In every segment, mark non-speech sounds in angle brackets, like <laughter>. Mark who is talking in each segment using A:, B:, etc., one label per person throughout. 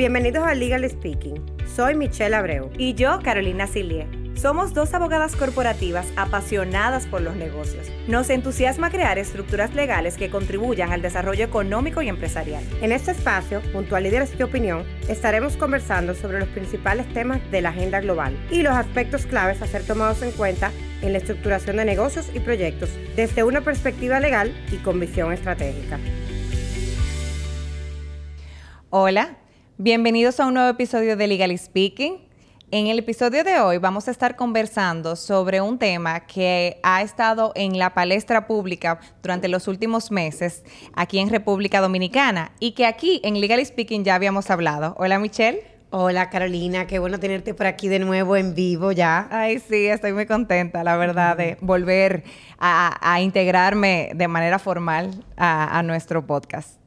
A: Bienvenidos a Legal Speaking. Soy Michelle Abreu.
B: Y yo, Carolina Silie. Somos dos abogadas corporativas apasionadas por los negocios. Nos entusiasma crear estructuras legales que contribuyan al desarrollo económico y empresarial.
A: En este espacio, junto a Líderes de Opinión, estaremos conversando sobre los principales temas de la agenda global y los aspectos claves a ser tomados en cuenta en la estructuración de negocios y proyectos desde una perspectiva legal y con visión estratégica.
B: Hola, Bienvenidos a un nuevo episodio de Legal Speaking. En el episodio de hoy vamos a estar conversando sobre un tema que ha estado en la palestra pública durante los últimos meses aquí en República Dominicana y que aquí en Legal Speaking ya habíamos hablado. Hola Michelle.
A: Hola Carolina, qué bueno tenerte por aquí de nuevo en vivo ya.
B: Ay, sí, estoy muy contenta, la verdad, de volver a, integrarme de manera formal a nuestro podcast.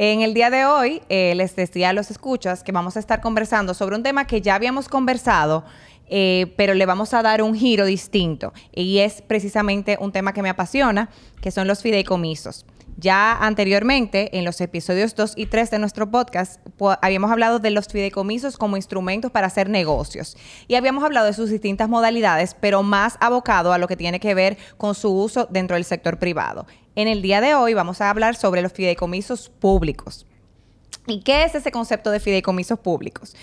B: En el día de hoy eh, les decía a los escuchas que vamos a estar conversando sobre un tema que ya habíamos conversado, eh, pero le vamos a dar un giro distinto. Y es precisamente un tema que me apasiona, que son los fideicomisos. Ya anteriormente, en los episodios 2 y 3 de nuestro podcast, habíamos hablado de los fideicomisos como instrumentos para hacer negocios. Y habíamos hablado de sus distintas modalidades, pero más abocado a lo que tiene que ver con su uso dentro del sector privado. En el día de hoy vamos a hablar sobre los fideicomisos públicos. ¿Y qué es ese concepto de fideicomisos públicos?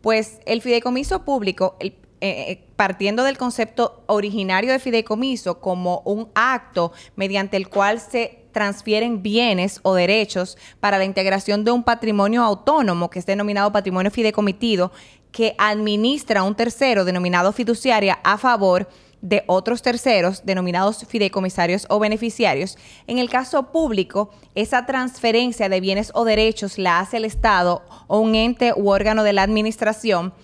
B: Pues el fideicomiso público, eh, eh, partiendo del concepto originario de fideicomiso como un acto mediante el cual se transfieren bienes o derechos para la integración de un patrimonio autónomo, que es denominado patrimonio fideicomitido, que administra un tercero denominado fiduciaria a favor de otros terceros denominados fideicomisarios o beneficiarios. En el caso público, esa transferencia de bienes o derechos la hace el Estado o un ente u órgano de la administración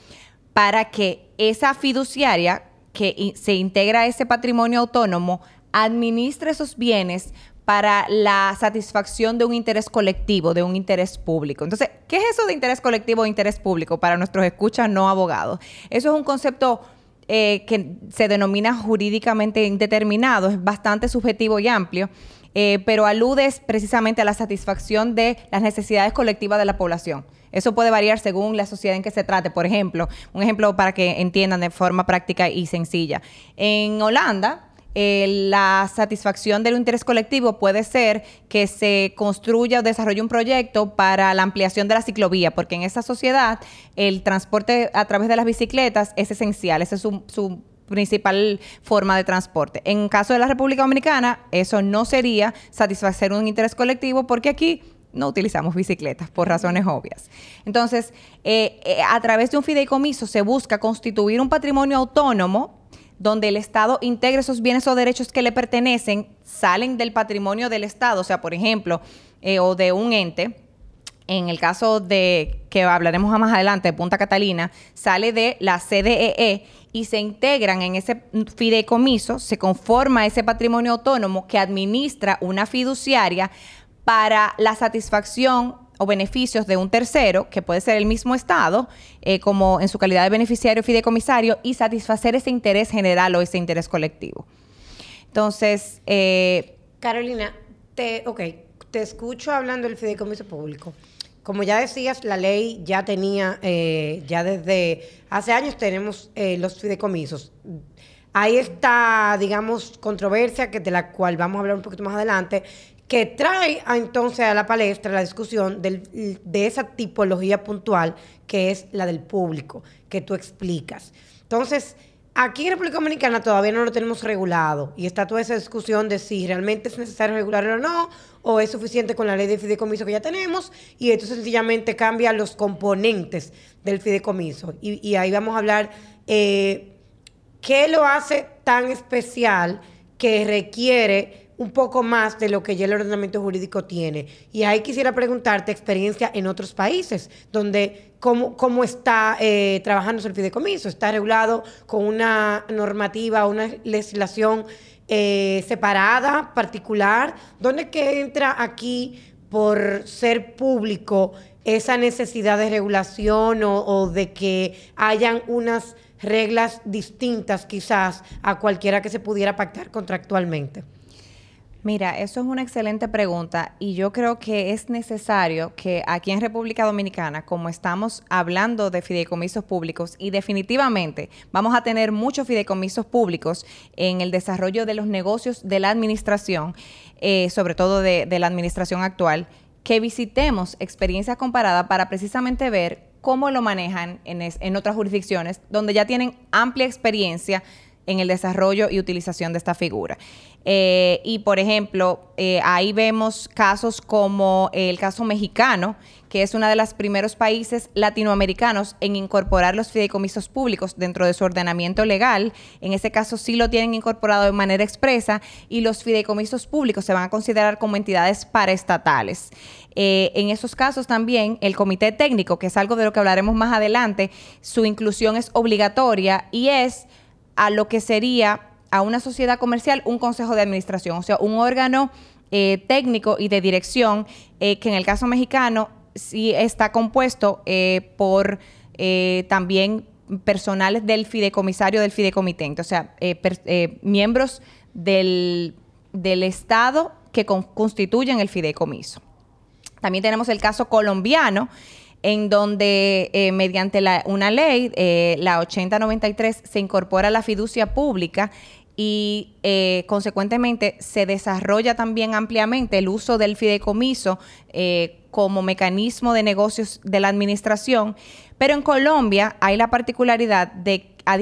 B: para que esa fiduciaria que se integra a ese patrimonio autónomo administre esos bienes para la satisfacción de un interés colectivo, de un interés público. Entonces, ¿qué es eso de interés colectivo o interés público para nuestros escuchas no abogados? Eso es un concepto eh, que se denomina jurídicamente indeterminado, es bastante subjetivo y amplio. Eh, pero alude precisamente a la satisfacción de las necesidades colectivas de la población. Eso puede variar según la sociedad en que se trate. Por ejemplo, un ejemplo para que entiendan de forma práctica y sencilla. En Holanda, eh, la satisfacción del interés colectivo puede ser que se construya o desarrolle un proyecto para la ampliación de la ciclovía, porque en esa sociedad el transporte a través de las bicicletas es esencial, esa es su, principal forma de transporte. En caso de la República Dominicana, eso no sería satisfacer un interés colectivo porque aquí no utilizamos bicicletas por razones obvias. Entonces, eh, eh, a través de un fideicomiso se busca constituir un patrimonio autónomo donde el Estado integre esos bienes o derechos que le pertenecen, salen del patrimonio del Estado, o sea, por ejemplo, eh, o de un ente. En el caso de que hablaremos más adelante de Punta Catalina, sale de la CDEE e y se integran en ese fideicomiso, se conforma ese patrimonio autónomo que administra una fiduciaria para la satisfacción o beneficios de un tercero, que puede ser el mismo Estado, eh, como en su calidad de beneficiario fideicomisario, y satisfacer ese interés general o ese interés colectivo. Entonces,
A: eh, Carolina, te, ok, te escucho hablando del fideicomiso público. Como ya decías, la ley ya tenía, eh, ya desde hace años tenemos los fideicomisos. Hay esta, digamos, controversia que de la cual vamos a hablar un poquito más adelante, que trae entonces a la palestra la discusión de esa tipología puntual que es la del público, que tú explicas. Entonces, aquí en República Dominicana todavía no lo tenemos regulado y está toda esa discusión de si realmente es necesario regularlo o no, o es suficiente con la ley de fideicomiso que ya tenemos, y esto sencillamente cambia los componentes del fideicomiso. Y, ahí vamos a hablar eh, qué lo hace tan especial que requiere un poco más de lo que ya el ordenamiento jurídico tiene. Y ahí quisiera preguntarte experiencia en otros países, donde cómo, cómo está eh, trabajando el fideicomiso. ¿Está regulado con una normativa, una legislación eh, separada, particular? ¿Dónde que entra aquí por ser público esa necesidad de regulación o, o de que hayan unas reglas distintas quizás a cualquiera que se pudiera pactar contractualmente?
B: Mira, eso es una excelente pregunta y yo creo que es necesario que aquí en República Dominicana, como estamos hablando de fideicomisos públicos y definitivamente vamos a tener muchos fideicomisos públicos en el desarrollo de los negocios de la administración, eh, sobre todo de, la administración actual, que visitemos experiencias comparadas para precisamente ver cómo lo manejan en, en otras jurisdicciones donde ya tienen amplia experiencia en el desarrollo y utilización de esta figura. Eh, y por ejemplo, eh, ahí vemos casos como el caso mexicano, que es uno de los primeros países latinoamericanos en incorporar los fideicomisos públicos dentro de su ordenamiento legal. En ese caso sí lo tienen incorporado de manera expresa y los fideicomisos públicos se van a considerar como entidades paraestatales. Eh, en esos casos también el comité técnico, que es algo de lo que hablaremos más adelante, su inclusión es obligatoria y es a lo que sería a una sociedad comercial un consejo de administración, o sea, un órgano eh, técnico y de dirección eh, que en el caso mexicano sí está compuesto eh, por también personales del fideicomisario del fideicomitente, o sea, miembros del, del Estado que constituyen el fideicomiso. También tenemos el caso colombiano, en donde eh, mediante una ley, eh, la 8093, se incorpora la fiducia pública y eh, consecuentemente se desarrolla también ampliamente el uso del fideicomiso como mecanismo de negocios de la administración. Pero en Colombia hay la particularidad de, a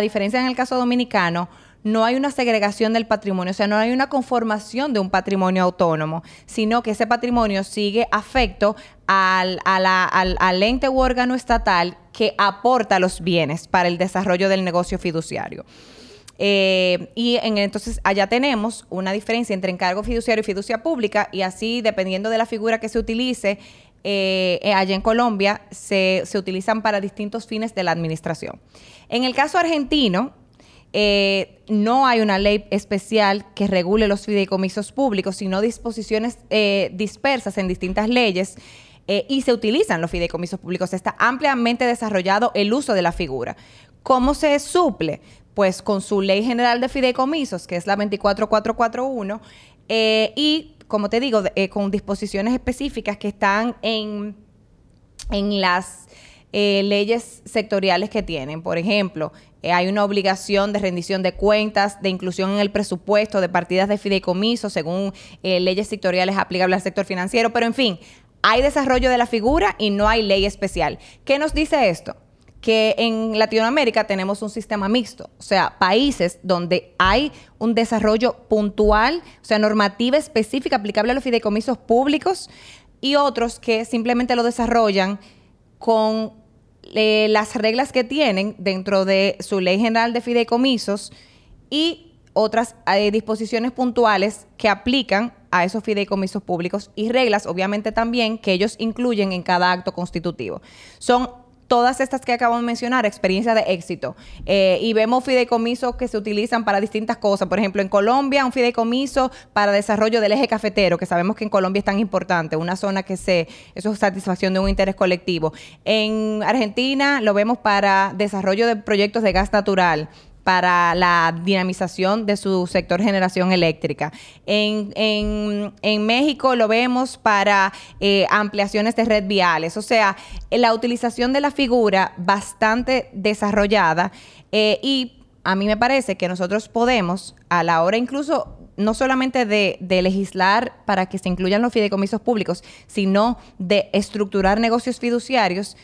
B: diferencia en el caso dominicano, no hay una segregación del patrimonio, o sea, no hay una conformación de un patrimonio autónomo, sino que ese patrimonio sigue afecto al, al, ente u órgano estatal que aporta los bienes para el desarrollo del negocio fiduciario. Eh, y entonces allá tenemos una diferencia entre encargo fiduciario y fiducia pública y así dependiendo de la figura que se utilice, eh, allá en Colombia se, se, utilizan para distintos fines de la administración. En el caso argentino, eh, no hay una ley especial que regule los fideicomisos públicos, sino disposiciones eh, dispersas en distintas leyes. Eh, y se utilizan los fideicomisos públicos. Está ampliamente desarrollado el uso de la figura. ¿Cómo se suple? Pues con su ley general de fideicomisos, que es la 24441, y, como te digo, con disposiciones específicas que están en, en las leyes sectoriales que tienen. Por ejemplo, eh, hay una obligación de rendición de cuentas, de inclusión en el presupuesto, de partidas de fideicomiso, según eh, leyes sectoriales aplicables al sector financiero, pero en fin, hay desarrollo de la figura y no hay ley especial. ¿Qué nos dice esto? que en Latinoamérica tenemos un sistema mixto, o sea, países donde hay un desarrollo puntual, o sea, normativa específica aplicable a los fideicomisos públicos y otros que simplemente lo desarrollan con las reglas que tienen dentro de su ley general de fideicomisos y otras eh, disposiciones puntuales que aplican a esos fideicomisos públicos y reglas, obviamente también, que ellos incluyen en cada acto constitutivo. Son todas estas que acabo de mencionar, experiencia de éxito. Eh, y vemos fideicomisos que se utilizan para distintas cosas. Por ejemplo, en Colombia, un fideicomiso para desarrollo del eje cafetero, que sabemos que en Colombia es tan importante, una zona que se, eso es satisfacción de un interés colectivo. En Argentina lo vemos para desarrollo de proyectos de gas natural para la dinamización de su sector generación eléctrica. En, México lo vemos para eh, ampliaciones de red viales, o sea, la utilización de la figura bastante desarrollada eh, y a mí me parece que nosotros podemos, a la hora incluso no solamente de, legislar para que se incluyan los fideicomisos públicos, sino de estructurar negocios fiduciarios,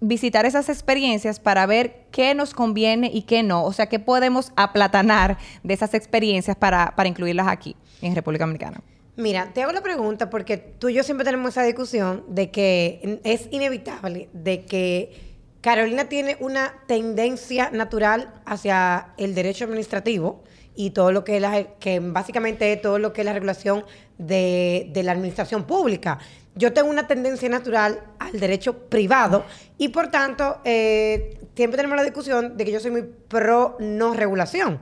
B: visitar esas experiencias para ver qué nos conviene y qué no. O sea, qué podemos aplatanar de esas experiencias para, incluirlas aquí, en República Dominicana.
A: Mira, te hago la pregunta porque tú y yo siempre tenemos esa discusión de que es inevitable, de que Carolina tiene una tendencia natural hacia el derecho administrativo y todo lo que es la, que básicamente todo lo que es la regulación de, de la administración pública yo tengo una tendencia natural al derecho privado y por tanto eh, siempre tenemos la discusión de que yo soy muy pro no regulación.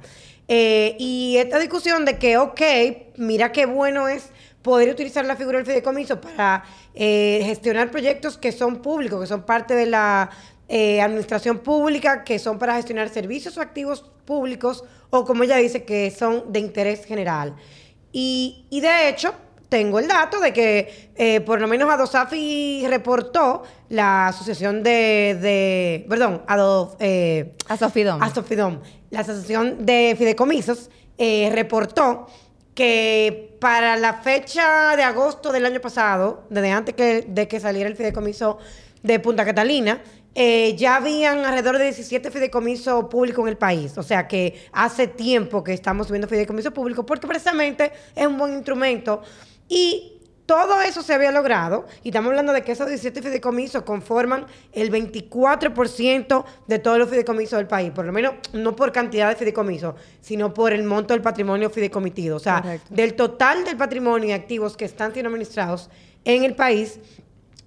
A: Eh, y esta discusión de que, ok, mira qué bueno es poder utilizar la figura del fideicomiso para eh, gestionar proyectos que son públicos, que son parte de la administración pública, que son para gestionar servicios o activos públicos, o como ella dice, que son de interés general. Y, y de hecho, tengo el dato de que eh, por lo menos Adosafi reportó la asociación de, de perdón, Ado, eh,
B: Asofidom.
A: Asofidom, la asociación de fideicomisos eh, reportó que para la fecha de agosto del año pasado, desde antes que, de que saliera el fideicomiso de Punta Catalina, eh, ya habían alrededor de 17 fideicomisos públicos en el país. O sea que hace tiempo que estamos viendo fideicomisos públicos porque precisamente es un buen instrumento. Y todo eso se había logrado, y estamos hablando de que esos 17 fideicomisos conforman el 24% de todos los fideicomisos del país, por lo menos no por cantidad de fideicomisos, sino por el monto del patrimonio fideicomitido. O sea,
B: Correcto.
A: del total del patrimonio y activos que están siendo administrados en el país,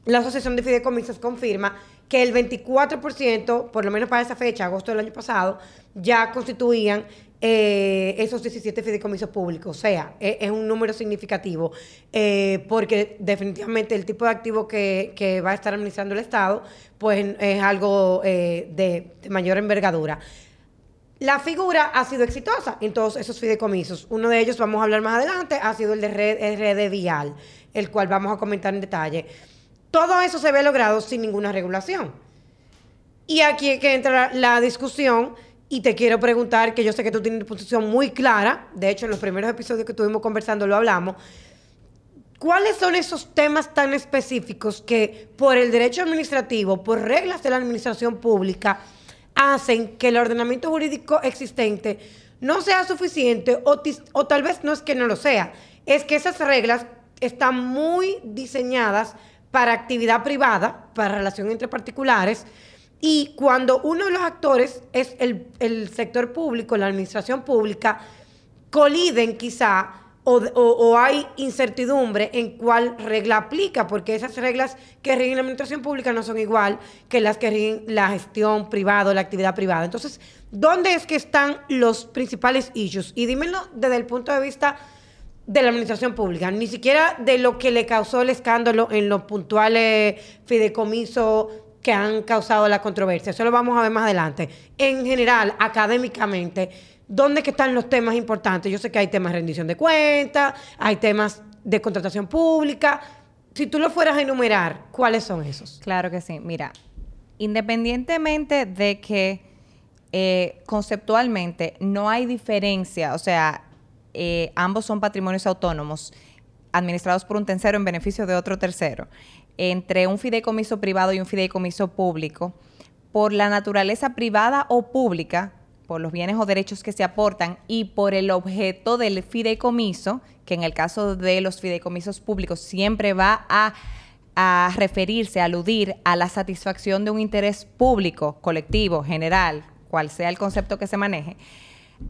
A: la Asociación de Fideicomisos confirma que el 24%, por lo menos para esa fecha, agosto del año pasado, ya constituían eh, esos 17 fideicomisos públicos. O sea, e- es, un número significativo, eh, porque definitivamente el tipo de activo que, que va a estar administrando el Estado, pues es algo eh, de, mayor envergadura. La figura ha sido exitosa en todos esos fideicomisos. Uno de ellos, vamos a hablar más adelante, ha sido el de Red, RD Vial, el cual vamos a comentar en detalle. Todo eso se ve logrado sin ninguna regulación. Y aquí es que entra la discusión y te quiero preguntar, que yo sé que tú tienes una posición muy clara, de hecho en los primeros episodios que estuvimos conversando lo hablamos, ¿cuáles son esos temas tan específicos que por el derecho administrativo, por reglas de la administración pública, hacen que el ordenamiento jurídico existente no sea suficiente o, o tal vez no es que no lo sea, es que esas reglas están muy diseñadas para actividad privada, para relación entre particulares, y cuando uno de los actores es el, el sector público, la administración pública, coliden quizá o, hay incertidumbre en cuál regla aplica, porque esas reglas que rigen la administración pública no son igual que las que rigen la gestión privada o la actividad privada. Entonces, ¿dónde es que están los principales issues? Y dímelo desde el punto de vista de la administración pública, ni siquiera de lo que le causó el escándalo en los puntuales fideicomisos que han causado la controversia. Eso lo vamos a ver más adelante. En general, académicamente, ¿dónde que están los temas importantes? Yo sé que hay temas de rendición de cuentas, hay temas de contratación pública. Si tú lo fueras a enumerar, ¿cuáles son esos?
B: Claro que sí. Mira, independientemente de que eh, conceptualmente no hay diferencia, o sea, eh, ambos son patrimonios autónomos administrados por un tercero en beneficio de otro tercero, entre un fideicomiso privado y un fideicomiso público, por la naturaleza privada o pública, por los bienes o derechos que se aportan y por el objeto del fideicomiso, que en el caso de los fideicomisos públicos siempre va a, referirse, a aludir a la satisfacción de un interés público, colectivo, general, cual sea el concepto que se maneje,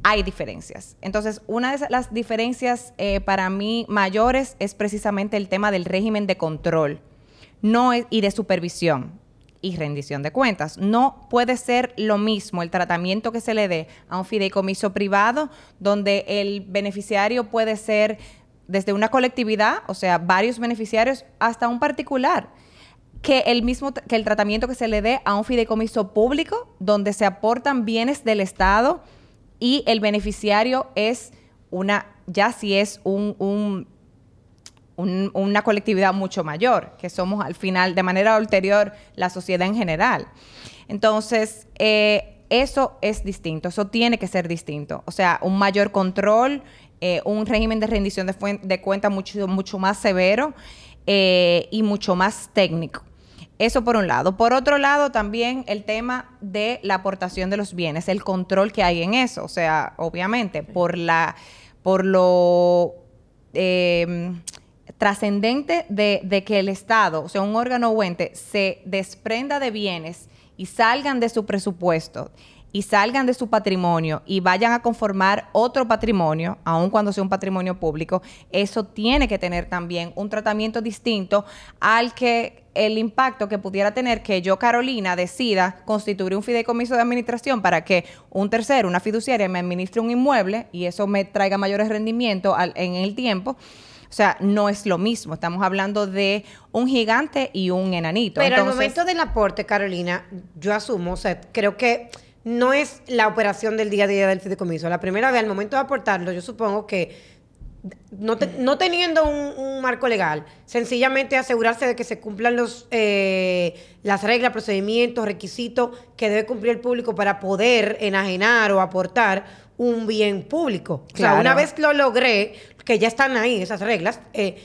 B: hay diferencias. Entonces, una de las diferencias eh, para mí mayores es precisamente el tema del régimen de control no es- y de supervisión y rendición de cuentas. No puede ser lo mismo el tratamiento que se le dé a un fideicomiso privado, donde el beneficiario puede ser desde una colectividad, o sea, varios beneficiarios, hasta un particular que el mismo que el tratamiento que se le dé a un fideicomiso público donde se aportan bienes del Estado y el beneficiario es una ya si es un, un- un- una colectividad mucho mayor, que somos al final, de manera ulterior, la sociedad en general. Entonces, eh, eso es distinto, eso tiene que ser distinto. O sea, un mayor control, eh, un régimen de rendición de, de cuenta mucho, mucho más severo eh, y mucho más técnico. Eso por un lado. Por otro lado, también el tema de la aportación de los bienes, el control que hay en eso. O sea, obviamente, por la, por lo trascendente de, que el Estado, o sea, un órgano o ente, se desprenda de bienes y salgan de su presupuesto y salgan de su patrimonio y vayan a conformar otro patrimonio, aun cuando sea un patrimonio público, eso tiene que tener también un tratamiento distinto al que el impacto que pudiera tener que yo, Carolina, decida constituir un fideicomiso de administración para que un tercero, una fiduciaria, me administre un inmueble y eso me traiga mayores rendimientos en el tiempo. O sea, no es lo mismo. Estamos hablando de un gigante y un enanito.
A: Pero al momento del aporte, Carolina, yo asumo, o sea, creo que no es la operación del día a día del fideicomiso. La primera vez, al momento de aportarlo, yo supongo que no, no teniendo un, marco legal, sencillamente asegurarse de que se cumplan los, eh, las reglas, procedimientos, requisitos que debe cumplir el público para poder enajenar o aportar un bien público. O sea, una vez lo logré, que ya están ahí esas reglas, eh,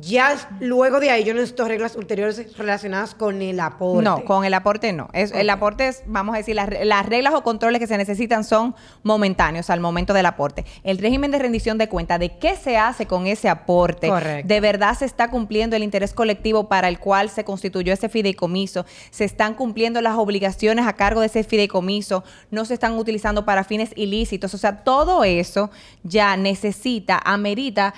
A: ya luego de ahí yo necesito reglas ulteriores relacionadas con el aporte.
B: No, con el aporte no. Es, El aporte es, vamos a decir, las, reglas o controles que se necesitan son momentáneos al momento del aporte. El régimen de rendición de cuenta, de qué se hace con ese aporte,
A: Correcto.
B: de verdad se está cumpliendo el interés colectivo para el cual se constituyó ese fideicomiso, se están cumpliendo las obligaciones a cargo de ese fideicomiso, no se están utilizando para fines ilícitos. O sea, todo eso ya necesita, amerita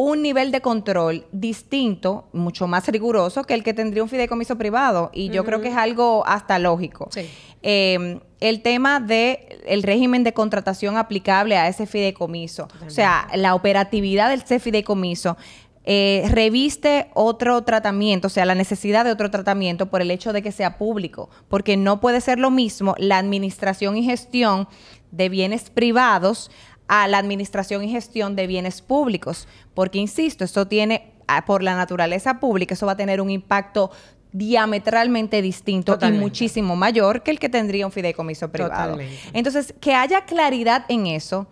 B: un nivel de control distinto, mucho más riguroso que el que tendría un fideicomiso privado. Y yo creo que es algo hasta lógico. Em, el tema del el régimen de contratación aplicable a ese fideicomiso, o sea, la operatividad del ese fideicomiso. Eh, reviste otro tratamiento, o sea, la necesidad de otro tratamiento por el hecho de que sea público, porque no puede ser lo mismo la administración y gestión de bienes privados a la administración y gestión de bienes públicos, porque, insisto, esto tiene, por la naturaleza pública, eso va a tener un impacto diametralmente distinto y muchísimo mayor que el que tendría un fideicomiso privado. Entonces, que haya claridad en eso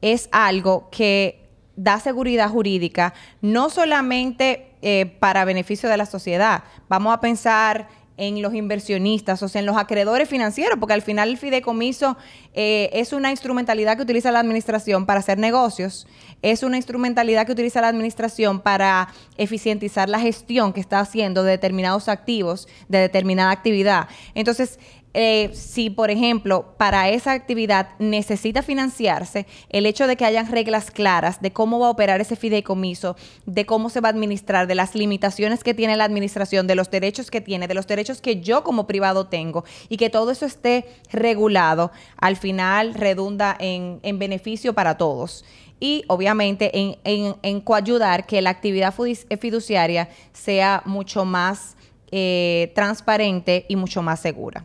B: es algo que da seguridad jurídica, no solamente eh, para beneficio de la sociedad. Vamos a pensar en los inversionistas, o sea, en los acreedores financieros, porque al final el fideicomiso eh, es una instrumentalidad que utiliza la administración para hacer negocios, es una instrumentalidad que utiliza la administración para eficientizar la gestión que está haciendo de determinados activos, de determinada actividad. Entonces, eh, si, por ejemplo, para esa actividad necesita financiarse, el hecho de que hayan reglas claras de cómo va a operar ese fideicomiso, de cómo se va a administrar, de las limitaciones que tiene la administración, de los derechos que tiene, de los derechos que yo como privado tengo, y que todo eso esté regulado, al final redunda en, beneficio para todos y obviamente en, en, coayudar que la actividad fiduciaria sea mucho más eh, transparente y mucho más segura.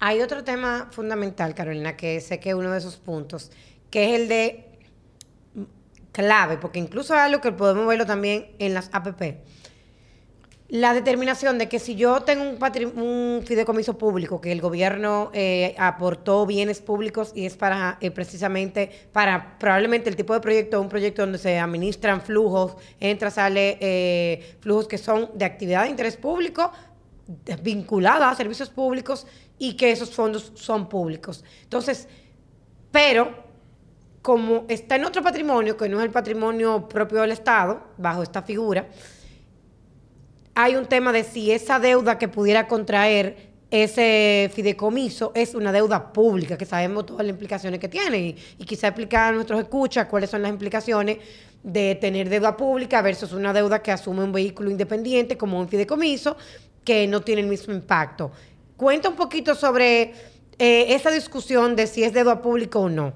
A: Hay otro tema fundamental, Carolina, que sé que es uno de esos puntos, que es el de clave, porque incluso es algo que podemos verlo también en las APP. La determinación de que si yo tengo un, un fideicomiso público, que el gobierno eh, aportó bienes públicos y es para eh, precisamente para probablemente el tipo de proyecto, un proyecto donde se administran flujos, entra, sale, eh, flujos que son de actividad de interés público, vinculada a servicios públicos y que esos fondos son públicos. Entonces, pero como está en otro patrimonio, que no es el patrimonio propio del Estado, bajo esta figura, hay un tema de si esa deuda que pudiera contraer ese fideicomiso es una deuda pública, que sabemos todas las implicaciones que tiene, y, y quizá explicar a nuestros escuchas cuáles son las implicaciones de tener deuda pública versus una deuda que asume un vehículo independiente como un fideicomiso, que no tiene el mismo impacto. Cuenta un poquito sobre eh, esa discusión de si es deuda pública o no.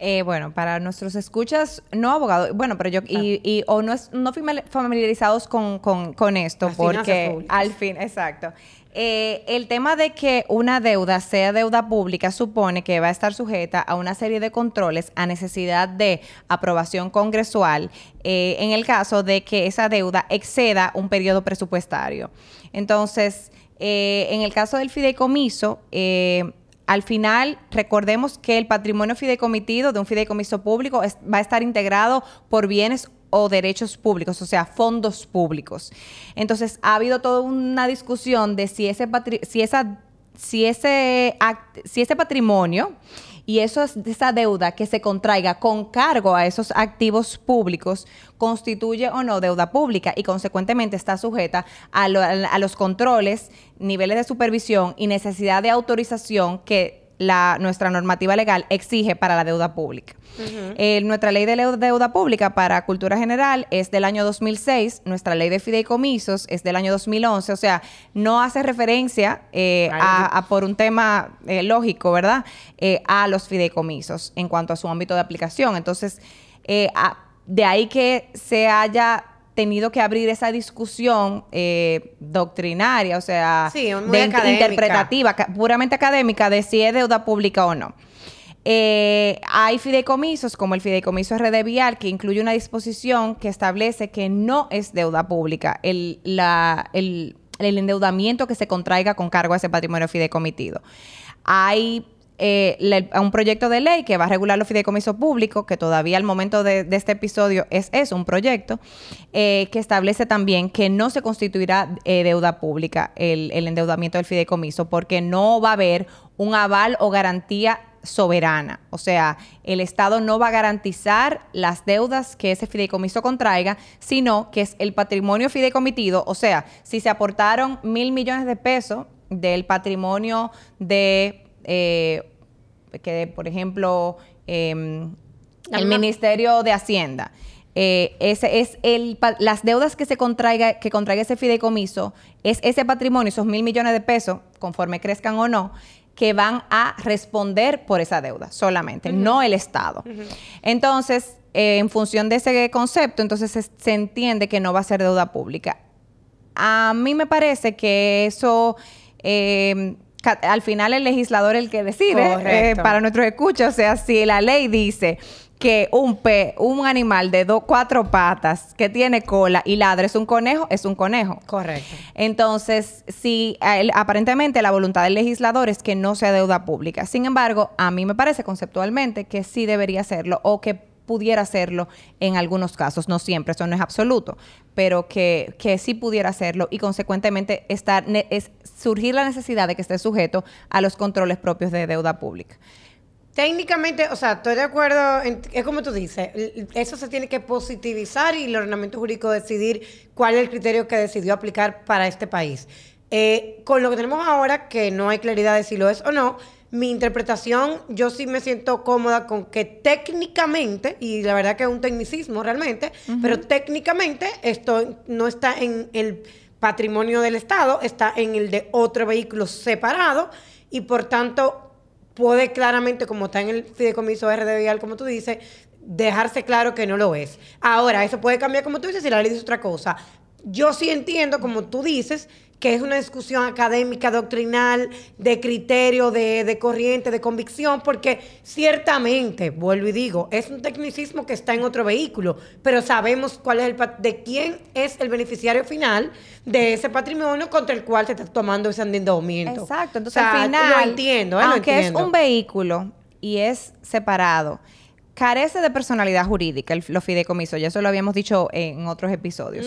B: Eh, bueno, para nuestros escuchas, no abogados, bueno, pero yo, y, o no, es, no familiarizados con, con, esto, porque al fin, exacto. Eh, el tema de que una deuda sea deuda pública supone que va a estar sujeta a una serie de controles a necesidad de aprobación congresual en el caso de que esa deuda exceda un periodo presupuestario. Entonces, eh, en el caso del fideicomiso, eh, al final, recordemos que el patrimonio fideicomitido de un fideicomiso público va a estar integrado por bienes o derechos públicos, o sea, fondos públicos. Entonces, ha habido toda una discusión de si ese, si esa, si ese, si ese patrimonio y eso es esa deuda que se contraiga con cargo a esos activos públicos constituye o no deuda pública y consecuentemente está sujeta a los controles, niveles de supervisión y necesidad de autorización que la, nuestra normativa legal exige para la deuda pública. Eh, nuestra ley de deuda pública para cultura general es del año 2006, nuestra ley de fideicomisos es del año 2011, o sea, no hace referencia eh, a, por un tema eh, lógico, ¿verdad? a los fideicomisos en cuanto a su ámbito de aplicación. Entonces, de ahí que se haya tenido que abrir esa discusión eh, doctrinaria, o sea,
A: de,
B: interpretativa, puramente académica, de si es deuda pública o no. Eh, hay fideicomisos, como el fideicomiso RD Vial, que incluye una disposición que establece que no es deuda pública el, el, el endeudamiento que se contraiga con cargo a ese patrimonio fideicomitido. Hay eh, un proyecto de ley que va a regular los fideicomisos públicos, que todavía al momento de, este episodio es un proyecto, eh, que establece también que no se constituirá eh, deuda pública el, el endeudamiento del fideicomiso, porque no va a haber un aval o garantía soberana. O sea, el Estado no va a garantizar las deudas que ese fideicomiso contraiga, sino que es el patrimonio fideicomitido. O sea, si se aportaron mil millones de pesos del patrimonio de, eh, que por ejemplo, em, el Ministerio de Hacienda. Eh, ese es el, las deudas que se contraiga, que contraiga ese fideicomiso, es ese patrimonio, esos mil millones de pesos, conforme crezcan o no, que van a responder por esa deuda solamente, no el Estado. Entonces, eh, en función de ese concepto, entonces se, entiende que no va a ser deuda pública. A mí me parece que eso... Eh, al final el legislador es el que decide eh, para nuestros escuchas. O sea, si la ley dice que un pe, un animal de dos, cuatro patas que tiene cola y ladra es un conejo, es un conejo.
A: Correcto.
B: Entonces, si aparentemente la voluntad del legislador es que no sea deuda pública. Sin embargo, a mí me parece conceptualmente que sí debería serlo o que pudiera hacerlo en algunos casos, no siempre, eso no es absoluto, pero que, que sí pudiera hacerlo y consecuentemente estar, es surgir la necesidad de que esté sujeto a los controles propios de deuda pública.
A: Técnicamente, o sea, estoy de acuerdo, es como tú dices, eso se tiene que positivizar y el ordenamiento jurídico decidir cuál es el criterio que decidió aplicar para este país. Eh, con lo que tenemos ahora, que no hay claridad de si lo es o no, mi interpretación, yo sí me siento cómoda con que técnicamente, y la verdad que es un tecnicismo realmente, pero técnicamente esto no está en el patrimonio del Estado, está en el de otro vehículo separado y por tanto puede claramente, como está en el fideicomiso RD Vial, como tú dices, dejarse claro que no lo es. Ahora, eso puede cambiar, como tú dices, si la ley dice otra cosa. Yo sí entiendo, como tú dices, que es una discusión académica, doctrinal, de criterio, de, corriente, de convicción, porque ciertamente, vuelvo y digo, es un tecnicismo que está en otro vehículo, pero sabemos cuál es el de quién es el beneficiario final de ese patrimonio contra el cual se está tomando ese endeudamiento.
B: Exacto, entonces al final, lo entiendo, ¿eh? aunque es un vehículo y es separado, carece de personalidad jurídica, el, los fideicomisos, ya eso lo habíamos dicho en otros episodios.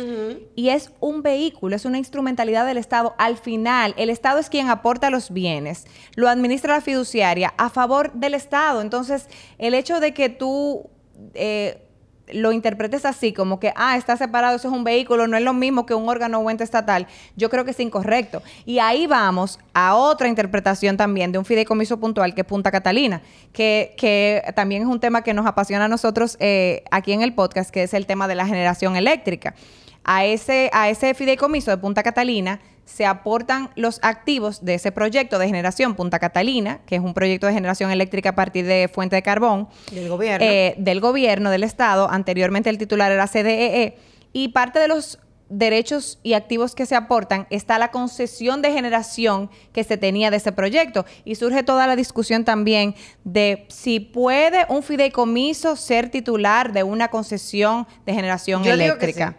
B: Y es un vehículo, es una instrumentalidad del Estado. Al final, el Estado es quien aporta los bienes, lo administra la fiduciaria a favor del Estado. Entonces, el hecho de que tú... Eh, lo interpretes así, como que, ah, está separado, eso es un vehículo, no es lo mismo que un órgano o ente estatal, yo creo que es incorrecto. Y ahí vamos a otra interpretación también de un fideicomiso puntual que es Punta Catalina, que, que también es un tema que nos apasiona a nosotros eh, aquí en el podcast, que es el tema de la generación eléctrica. A ese, a ese fideicomiso de Punta Catalina se aportan los activos de ese proyecto de generación Punta Catalina, que es un proyecto de generación eléctrica a partir de fuente de carbón.
A: Del gobierno.
B: Eh, del gobierno, del Estado. Anteriormente el titular era CDEE. E. Y parte de los derechos y activos que se aportan está la concesión de generación que se tenía de ese proyecto. Y surge toda la discusión también de si puede un fideicomiso ser titular de una concesión de generación eléctrica.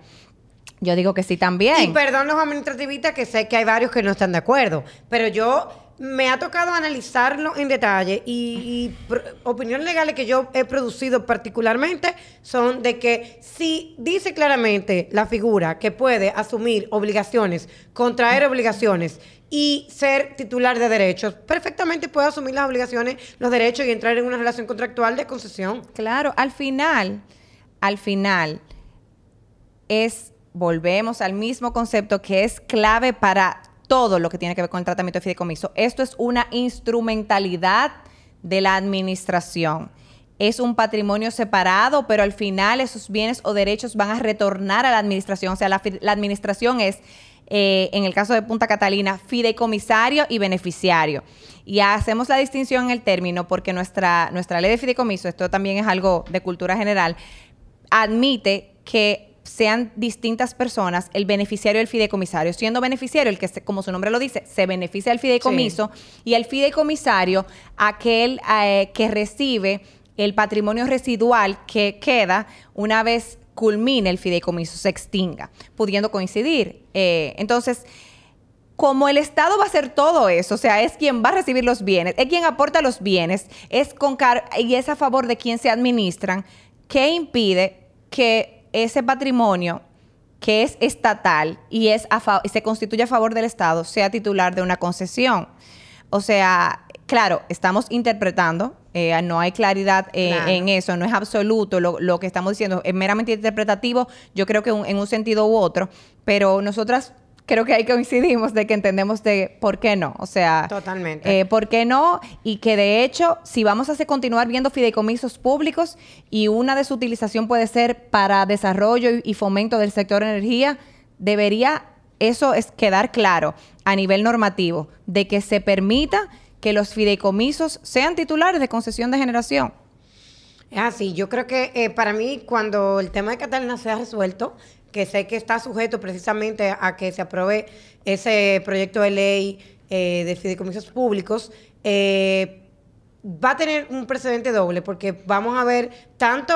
B: Yo digo que sí también.
A: Y perdón los administrativistas que sé que hay varios que no están de acuerdo, pero yo me ha tocado analizarlo en detalle y, opiniones legales que yo he producido particularmente son de que si dice claramente la figura que puede asumir obligaciones, contraer obligaciones y ser titular de derechos, perfectamente puede asumir las obligaciones, los derechos y entrar en una relación contractual de concesión.
B: Claro, al final, al final es volvemos al mismo concepto que es clave para todo lo que tiene que ver con el tratamiento de fideicomiso. Esto es una instrumentalidad de la administración. Es un patrimonio separado, pero al final esos bienes o derechos van a retornar a la administración. O sea, la, administración es, eh, en el caso de Punta Catalina, fideicomisario y beneficiario. Y hacemos la distinción en el término porque nuestra, nuestra ley de fideicomiso, esto también es algo de cultura general, admite que sean distintas personas el beneficiario del fideicomisario, siendo beneficiario el que, como su nombre lo dice, se beneficia del fideicomiso y el fideicomisario aquel eh, que recibe el patrimonio residual que queda una vez culmine el fideicomiso, se extinga, pudiendo coincidir. Eh, entonces, como el Estado va a hacer todo eso, o sea, es quien va a recibir los bienes, es quien aporta los bienes, es con y es a favor de quien se administran, ¿qué impide que ese patrimonio que es estatal y es se constituye a favor del Estado sea titular de una concesión? O sea, claro, estamos interpretando, eh, no hay claridad eh, en eso, no es absoluto lo, que estamos diciendo, es meramente interpretativo, yo creo que en un sentido u otro, pero nosotras creo que ahí coincidimos de que entendemos de por qué no, o sea,
A: totalmente,
B: eh, por qué no y que de hecho si vamos a continuar viendo fideicomisos públicos y una de su utilización puede ser para desarrollo y, y fomento del sector energía, debería eso es quedar claro a nivel normativo de que se permita que los fideicomisos sean titulares de concesión de generación.
A: Es así, yo creo que eh, para mí cuando el tema de Catalina sea resuelto, que sé que está sujeto precisamente a que se apruebe ese proyecto de ley eh, de fideicomisos públicos, eh, va a tener un precedente doble, porque vamos a ver tanto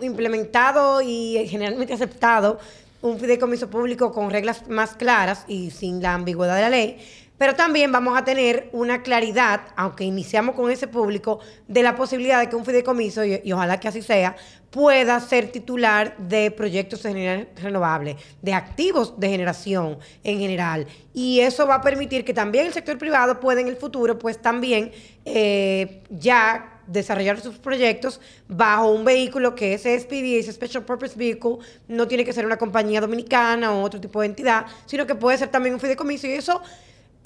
A: implementado y generalmente aceptado un fideicomiso público con reglas más claras y sin la ambigüedad de la ley, pero también vamos a tener una claridad, aunque iniciamos con ese público, de la posibilidad de que un fideicomiso, y, ojalá que así sea, pueda ser titular de proyectos renovables, de activos de generación en general. Y eso va a permitir que también el sector privado pueda en el futuro, pues también eh, ya desarrollar sus proyectos bajo un vehículo que es SPV, es Special Purpose Vehicle, no tiene que ser una compañía dominicana o otro tipo de entidad, sino que puede ser también un fideicomiso y eso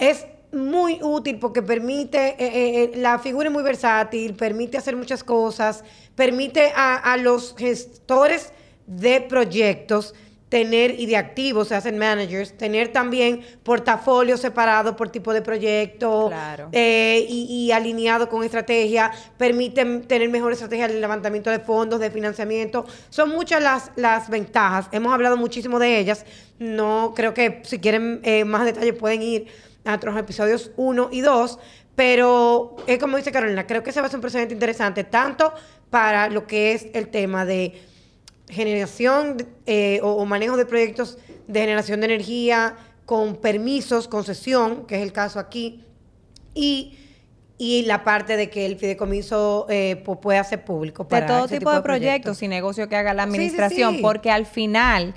A: es muy útil porque permite, eh, eh, eh, la figura es muy versátil, permite hacer muchas cosas, permite a, los gestores de proyectos tener y de activos, se hacen managers, tener también portafolios separados por tipo de proyecto y, alineado con estrategia, permite tener mejor estrategia de levantamiento de fondos, de financiamiento. Son muchas las, las ventajas, hemos hablado muchísimo de ellas, no creo que si quieren más detalles pueden ir a otros episodios 1 y 2, pero es como dice Carolina, creo que ese va a ser un precedente interesante, tanto para lo que es el tema de generación eh, o, manejo de proyectos de generación de energía con permisos, concesión, que es el caso aquí, y, la parte de que el fideicomiso eh, pueda ser público.
B: Para de todo tipo, de, proyectos. y negocio que haga la administración, porque al final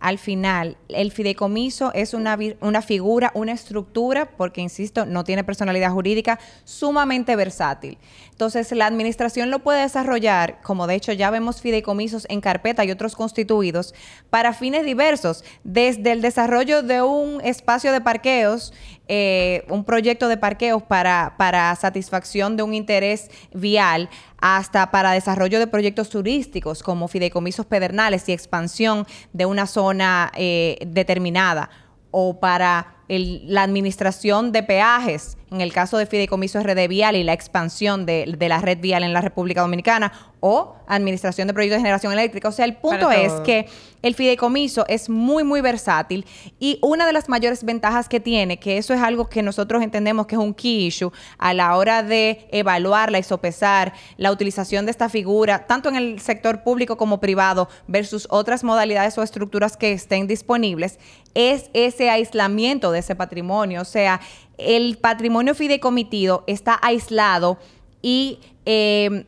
B: al final, el fideicomiso es una, una figura, una estructura, porque, insisto, no tiene personalidad jurídica, sumamente versátil. Entonces, la administración lo puede desarrollar, como de hecho ya vemos fideicomisos en carpeta y otros constituidos, para fines diversos, desde el desarrollo de un espacio de parqueos, eh, un proyecto de parqueos para, para satisfacción de un interés vial, hasta para desarrollo de proyectos turísticos como fideicomisos pedernales y expansión de una zona eh, determinada o para la administración de peajes, en el caso de Fideicomiso RD Vial y la expansión de, de, la red vial en la República Dominicana, o administración de proyectos de generación eléctrica. O sea, el punto es que el fideicomiso es muy, muy versátil y una de las mayores ventajas que tiene, que eso es algo que nosotros entendemos que es un key issue a la hora de evaluarla y sopesar la utilización de esta figura, tanto en el sector público como privado, versus otras modalidades o estructuras que estén disponibles, es ese aislamiento de ese patrimonio. O sea, el patrimonio fideicomitido está aislado y eh,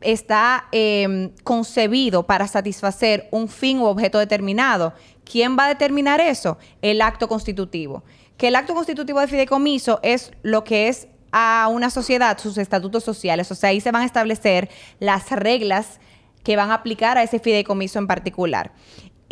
B: está em, concebido para satisfacer un fin u objeto determinado. ¿Quién va a determinar eso? El acto constitutivo. Que el acto constitutivo de fideicomiso es lo que es a una sociedad, sus estatutos sociales. O sea, ahí se van a establecer las reglas que van a aplicar a ese fideicomiso en particular.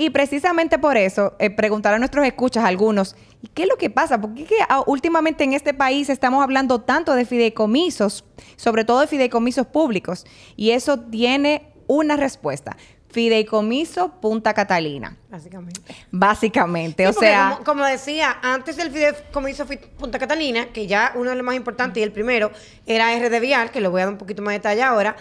B: Y precisamente por eso, eh, preguntar a nuestros escuchas, algunos, ¿y qué es lo que pasa? ¿Por qué ah, últimamente en este país estamos hablando tanto de fideicomisos, sobre todo de fideicomisos públicos? Y eso tiene una respuesta. Fideicomiso Punta Catalina.
A: Básicamente.
B: Básicamente, o sea...
A: Como, decía, antes del Fideicomiso Punta Catalina, que ya uno de los más importantes y el primero era RD Vial, que lo voy a dar un poquito más de detalle ahora,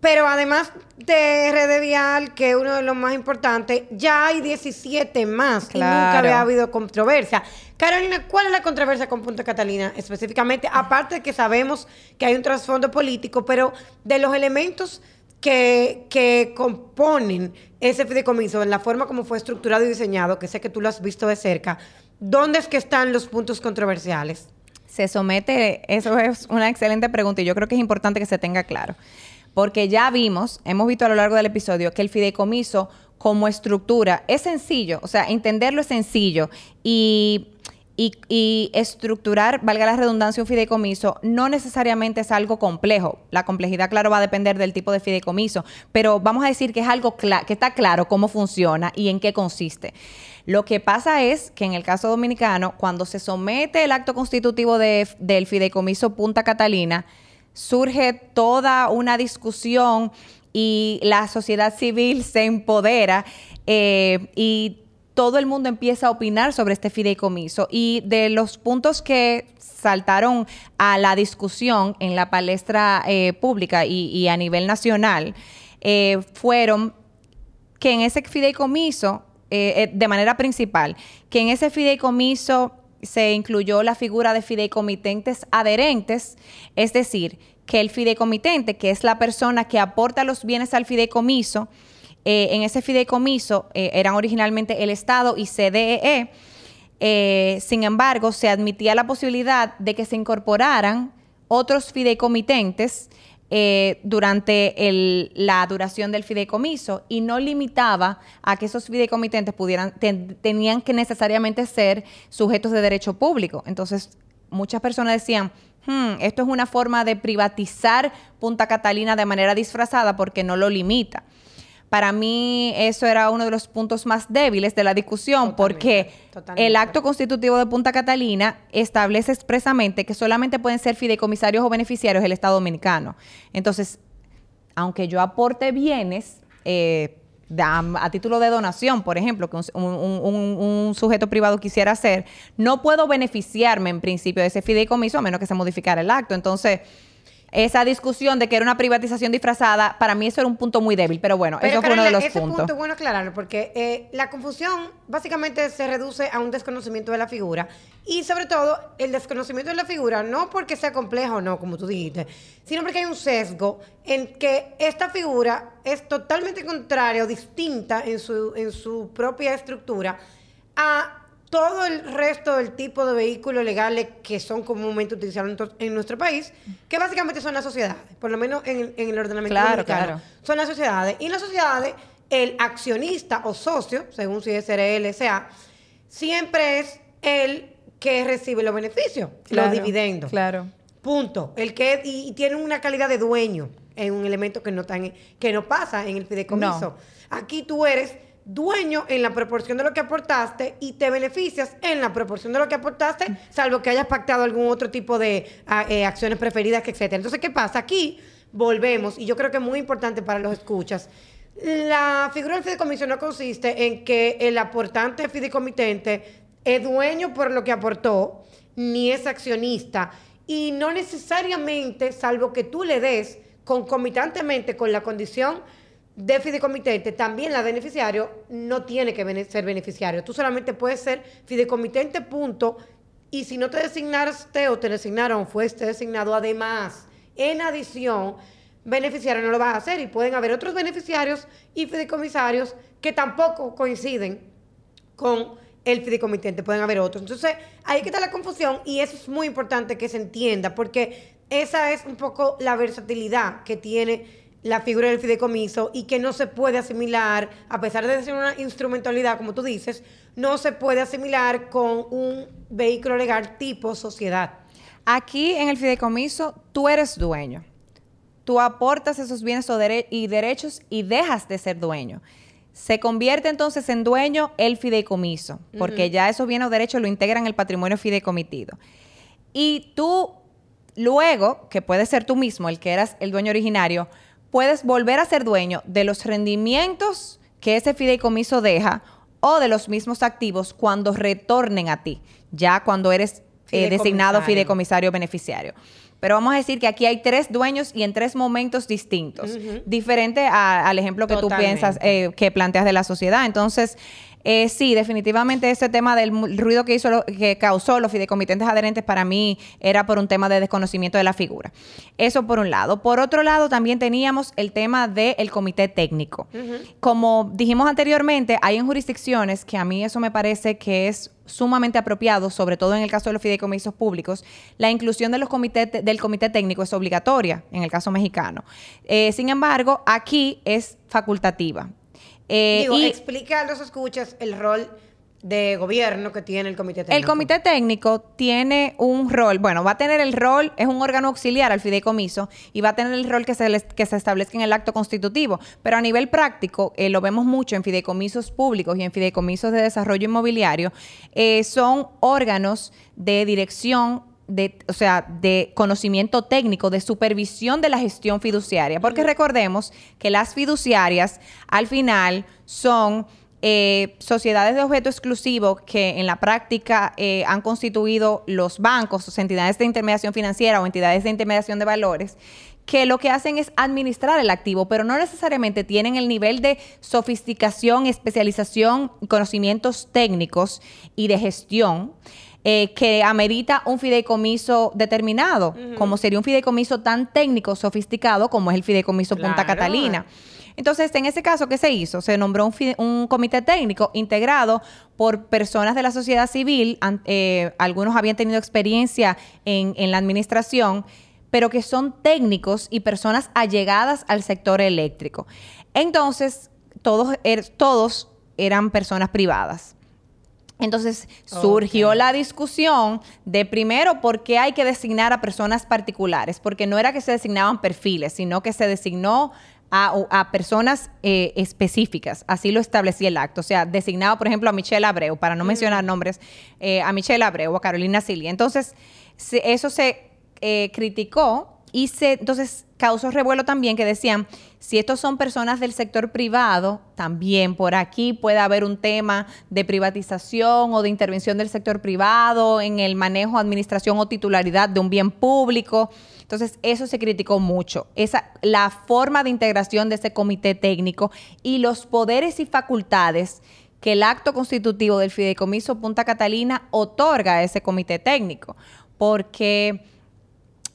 A: Pero además de Red Vial, que es uno de los más importantes, ya hay 17 más y nunca había habido controversia. Carolina, ¿cuál es la controversia con Punta Catalina específicamente? Aparte de que sabemos que hay un trasfondo político, pero de los elementos que, que componen ese fideicomiso, en la forma como fue estructurado y diseñado, que sé que tú lo has visto de cerca, ¿dónde es que están los puntos controversiales?
B: Se somete, eso es una excelente pregunta y yo creo que es importante que se tenga claro. Porque ya vimos, hemos visto a lo largo del episodio, que el fideicomiso como estructura es sencillo, o sea, entenderlo es sencillo y, estructurar, valga la redundancia, un fideicomiso no necesariamente es algo complejo. La complejidad, claro, va a depender del tipo de fideicomiso, pero vamos a decir que es algo que está claro cómo funciona y en qué consiste. Lo que pasa es que en el caso dominicano, cuando se somete el acto constitutivo del fideicomiso Punta Catalina, surge toda una discusión y la sociedad civil se empodera eh, y todo el mundo empieza a opinar sobre este fideicomiso. Y de los puntos que saltaron a la discusión en la palestra eh, pública y, a nivel nacional eh, fueron que en ese fideicomiso, de manera principal, que en ese fideicomiso se incluyó la figura de fideicomitentes adherentes, es decir, que el fideicomitente, que es la persona que aporta los bienes al fideicomiso, eh, en ese fideicomiso eh, eran originalmente el Estado y CDE, e, eh, sin embargo, se admitía la posibilidad de que se incorporaran otros fideicomitentes eh, durante la duración del fideicomiso y no limitaba a que esos fideicomitentes pudieran, tenían que necesariamente ser sujetos de derecho público. Entonces, muchas personas decían, hmm, esto es una forma de privatizar Punta Catalina de manera disfrazada porque no lo limita. Para mí eso era uno de los puntos más débiles de la discusión porque el acto constitutivo de Punta Catalina establece expresamente que solamente pueden ser fideicomisarios o beneficiarios del Estado Dominicano. Entonces, aunque yo aporte bienes, eh, a, título de donación, por ejemplo, que un, sujeto privado quisiera hacer, no puedo beneficiarme en principio de ese fideicomiso a menos que se modificara el acto. Entonces, esa discusión de que era una privatización disfrazada, para mí eso era un punto muy débil, pero bueno, eso fue uno de los ese puntos. punto
A: es bueno aclararlo, porque eh, la confusión básicamente se reduce a un desconocimiento de la figura y sobre todo el desconocimiento de la figura, no porque sea compleja o no, como tú dijiste, sino porque hay un sesgo en que esta figura es totalmente contraria o distinta en su, en su propia estructura a todo el resto del tipo de vehículos legales que son comúnmente utilizados en, nuestro país, que básicamente son las sociedades, por lo menos en, el ordenamiento claro, claro. son las sociedades. Y en las sociedades, el accionista o socio, según si es LSA, siempre es el que recibe los beneficios, los dividendos.
B: Claro.
A: Punto. El que y, tiene una calidad de dueño en un elemento que no, tan, que no pasa en el fideicomiso. Aquí tú eres dueño en la proporción de lo que aportaste y te beneficias en la proporción de lo que aportaste, salvo que hayas pactado algún otro tipo de ah, eh, acciones preferidas, etcétera. Entonces, ¿qué pasa? Aquí volvemos, y yo creo que es muy importante para los escuchas, la figura del fideicomiso no consiste en que el aportante fideicomitente es dueño por lo que aportó, ni es accionista, y no necesariamente, salvo que tú le des concomitantemente con la condición de fideicomitente, también la beneficiario no tiene que ser beneficiario. Tú solamente puedes ser fideicomitente, punto. Y si no te designaste o te designaron, fuiste designado además, en adición, beneficiario no lo vas a hacer. Y pueden haber otros beneficiarios y fideicomisarios que tampoco coinciden con el fideicomitente. Pueden haber otros. Entonces, ahí que está la confusión y eso es muy importante que se entienda porque esa es un poco la versatilidad que tiene la figura del fideicomiso y que no se puede asimilar, a pesar de ser una instrumentalidad, como tú dices, no se puede asimilar con un vehículo legal tipo sociedad.
B: Aquí en el fideicomiso tú eres dueño. Tú aportas esos bienes y derechos y dejas de ser dueño. Se convierte entonces en dueño el fideicomiso, porque ya esos bienes o derechos lo integran el patrimonio fideicomitido. Y tú, luego, que puede ser tú mismo el que eras el dueño originario, puedes volver a ser dueño de los rendimientos que ese fideicomiso deja o de los mismos activos cuando retornen a ti, ya cuando eres eh, designado fideicomisario beneficiario. pero vamos a decir que aquí hay tres dueños y en tres momentos distintos, diferente al ejemplo que tú piensas, eh, que planteas de la sociedad. Entonces, eh, sí, definitivamente ese tema del ruido que hizo que causó los fideicomitentes adherentes para mí era por un tema de desconocimiento de la figura. Eso por un lado. Por otro lado, también teníamos el tema del comité técnico. Como dijimos anteriormente, hay en jurisdicciones que a mí eso me parece que es sumamente apropiado, sobre todo en el caso de los fideicomisos públicos, la inclusión de los comités del comité técnico es obligatoria en el caso mexicano. Eh, sin embargo, aquí es facultativa.
A: Eh, Digo, explica a los escuchas el rol de gobierno que tiene el comité técnico.
B: El comité técnico tiene un rol, bueno, va a tener el rol, es un órgano auxiliar al fideicomiso y va a tener el rol que se, que se establezca en el acto constitutivo, pero a nivel práctico, eh, lo vemos mucho en fideicomisos públicos y en fideicomisos de desarrollo inmobiliario, eh, son órganos de dirección de, o sea, de conocimiento técnico, de supervisión de la gestión fiduciaria. Porque recordemos que las fiduciarias al final son eh, sociedades de objeto exclusivo que en la práctica eh, han constituido los bancos, o entidades de intermediación financiera o entidades de intermediación de valores, que lo que hacen es administrar el activo, pero no necesariamente tienen el nivel de sofisticación, especialización, conocimientos técnicos y de gestión eh, que amerita un fideicomiso determinado, como sería un fideicomiso tan técnico, sofisticado como es el fideicomiso Punta Catalina. Entonces, en ese caso, ¿qué se hizo? Se nombró un, comité técnico integrado por personas de la sociedad civil, eh, algunos habían tenido experiencia en, la administración, pero que son técnicos y personas allegadas al sector eléctrico. Entonces, todos, er, todos eran personas privadas. Entonces surgió la discusión de primero por qué hay que designar a personas particulares, porque no era que se designaban perfiles, sino que se designó a, personas eh, específicas. Así lo establecía el acto. O sea, designaba, por ejemplo, a Michelle Abreu, para no mencionar nombres, eh, a Michelle Abreu o a Carolina Cilia. Entonces, eso se eh, criticó y se, entonces causó revuelo también que decían, si estos son personas del sector privado, también por aquí puede haber un tema de privatización o de intervención del sector privado en el manejo, administración o titularidad de un bien público. Entonces, eso se criticó mucho. Esa, la forma de integración de ese comité técnico y los poderes y facultades que el acto constitutivo del Fideicomiso Punta Catalina otorga a ese comité técnico. Porque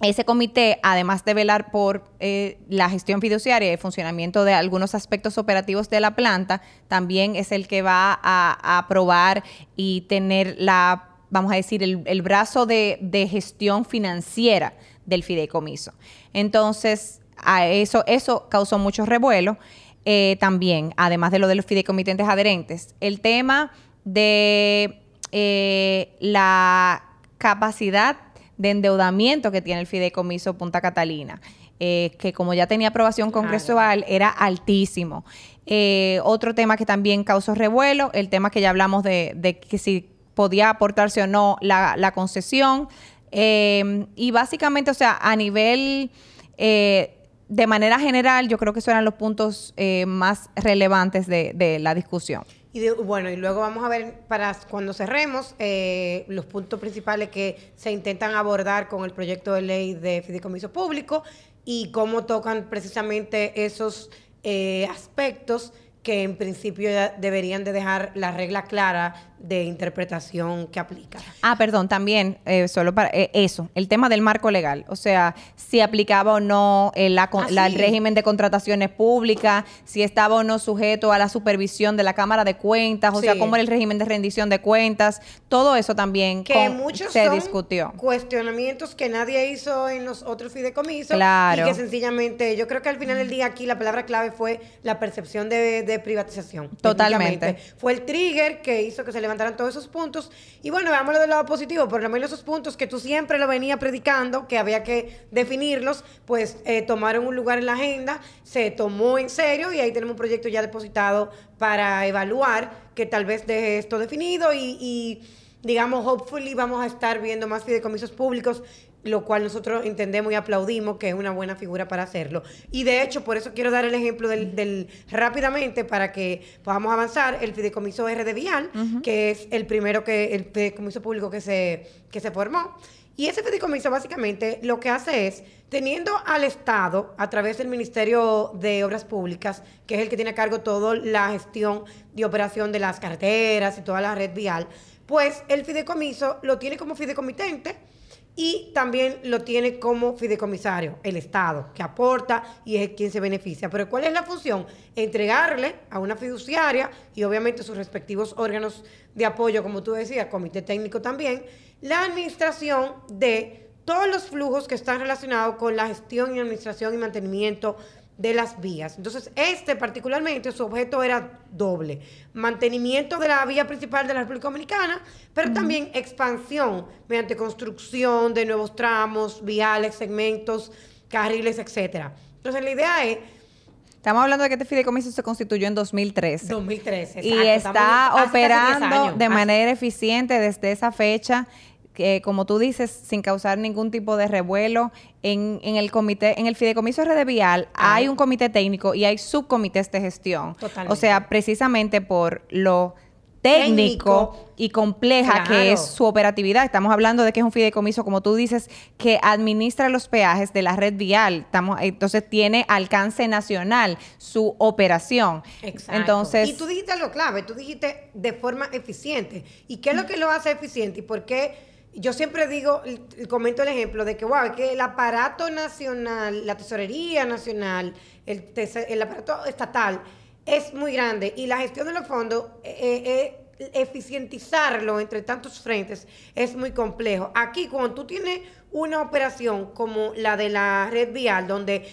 B: ese comité, además de velar por eh, la gestión fiduciaria y el funcionamiento de algunos aspectos operativos de la planta, también es el que va a, aprobar y tener la, vamos a decir, el, brazo de, gestión financiera del fideicomiso. Entonces, a eso, eso causó mucho revuelo eh, también, además de lo de los fideicomitentes adherentes. El tema de eh, la capacidad de endeudamiento que tiene el fideicomiso Punta Catalina. Eh, que como ya tenía aprobación congresual, era altísimo. Eh, otro tema que también causó revuelo, el tema que ya hablamos de, que si podía aportarse o no la, concesión. Eh, y básicamente, o sea, a nivel, de manera general, yo creo que esos eran los puntos más relevantes de la discusión.
A: Y bueno, y luego vamos a ver para cuando cerremos eh, los puntos principales que se intentan abordar con el proyecto de ley de fideicomiso público y cómo tocan precisamente esos eh, aspectos que en principio deberían de dejar la regla clara de interpretación que aplica.
B: Ah, perdón, también, eh, solo para eh, eso, el tema del marco legal, o sea, si aplicaba o no el, ah, el régimen de contrataciones públicas, si estaba o no sujeto a la supervisión de la Cámara de Cuentas, o sea, cómo era el régimen de rendición de cuentas, todo eso también
A: que muchos se discutió. Cuestionamientos que nadie hizo en los otros fideicomisos
B: claro.
A: y que sencillamente, yo creo que al final del día aquí la palabra clave fue la percepción de, privatización.
B: Totalmente.
A: Fue el trigger que hizo que se levantaran todos esos puntos. Y bueno, veámoslo del lado positivo, por lo menos esos puntos que tú siempre lo venías predicando, que había que definirlos, pues eh, tomaron un lugar en la agenda, se tomó en serio y ahí tenemos un proyecto ya depositado para evaluar que tal vez deje esto definido y, y digamos, hopefully vamos a estar viendo más fideicomisos públicos lo cual nosotros entendemos y aplaudimos que es una buena figura para hacerlo. Y de hecho, por eso quiero dar el ejemplo del, rápidamente para que podamos avanzar, el fideicomiso RD Vial, que es el primero que, el fideicomiso público que se, que se formó. Y ese fideicomiso básicamente lo que hace es, teniendo al Estado, a través del Ministerio de Obras Públicas, que es el que tiene a cargo toda la gestión y operación de las carreteras y toda la red vial, pues el fideicomiso lo tiene como fideicomitente y también lo tiene como fideicomisario, el Estado, que aporta y es quien se beneficia. Pero ¿cuál es la función? Entregarle a una fiduciaria y obviamente sus respectivos órganos de apoyo, como tú decías, comité técnico también, la administración de todos los flujos que están relacionados con la gestión y administración y mantenimiento de las vías. Entonces, este particularmente, su objeto era doble. Mantenimiento de la vía principal de la República Dominicana, pero también expansión mediante construcción de nuevos tramos, viales, segmentos, carriles, etcétera. Entonces, la idea es
B: Estamos hablando de que este fideicomiso se constituyó en 2013.
A: 2013, exacto.
B: Y está operando de manera eficiente desde esa fecha que, como tú dices, sin causar ningún tipo de revuelo. En, en el comité, en el fideicomiso Red Vial hay un comité técnico y hay subcomités de gestión. Totalmente. O sea, precisamente por lo técnico, y compleja que es su operatividad. Estamos hablando de que es un fideicomiso, como tú dices, que administra los peajes de la red vial. Estamos, entonces tiene alcance nacional su operación. Exacto. Entonces,
A: y tú dijiste algo clave, tú dijiste de forma eficiente. ¿Y qué es lo que lo hace eficiente? ¿Y por qué? Yo siempre digo, comento el ejemplo de que, wow, que el aparato nacional, la tesorería nacional, el, aparato estatal es muy grande y la gestión de los fondos, eh, eh, eficientizarlo entre tantos frentes es muy complejo. Aquí, cuando tú tienes una operación como la de la red vial, donde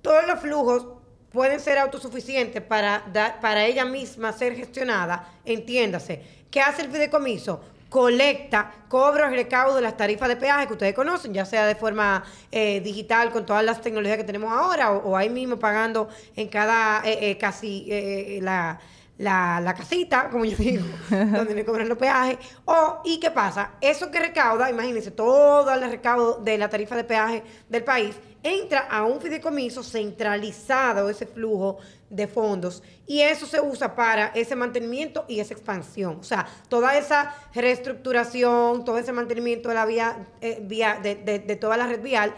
A: todos los flujos pueden ser autosuficientes para, dar, para ella misma ser gestionada, entiéndase. ¿Qué hace el fideicomiso? Colecta, cobra y recaudo de las tarifas de peaje que ustedes conocen, ya sea de forma eh, digital con todas las tecnologías que tenemos ahora o, ahí mismo pagando en cada eh, eh, casi la, la, casita, como yo digo, <laughs> donde me cobran los peajes. O, ¿y qué pasa? Eso que recauda, imagínense, todo el recaudo de la tarifa de peaje del país, entra a un fideicomiso centralizado, ese flujo de fondos, y eso se usa para ese mantenimiento y esa expansión. O sea, toda esa reestructuración, todo ese mantenimiento de la vía, eh, vía de, de, toda la red vial,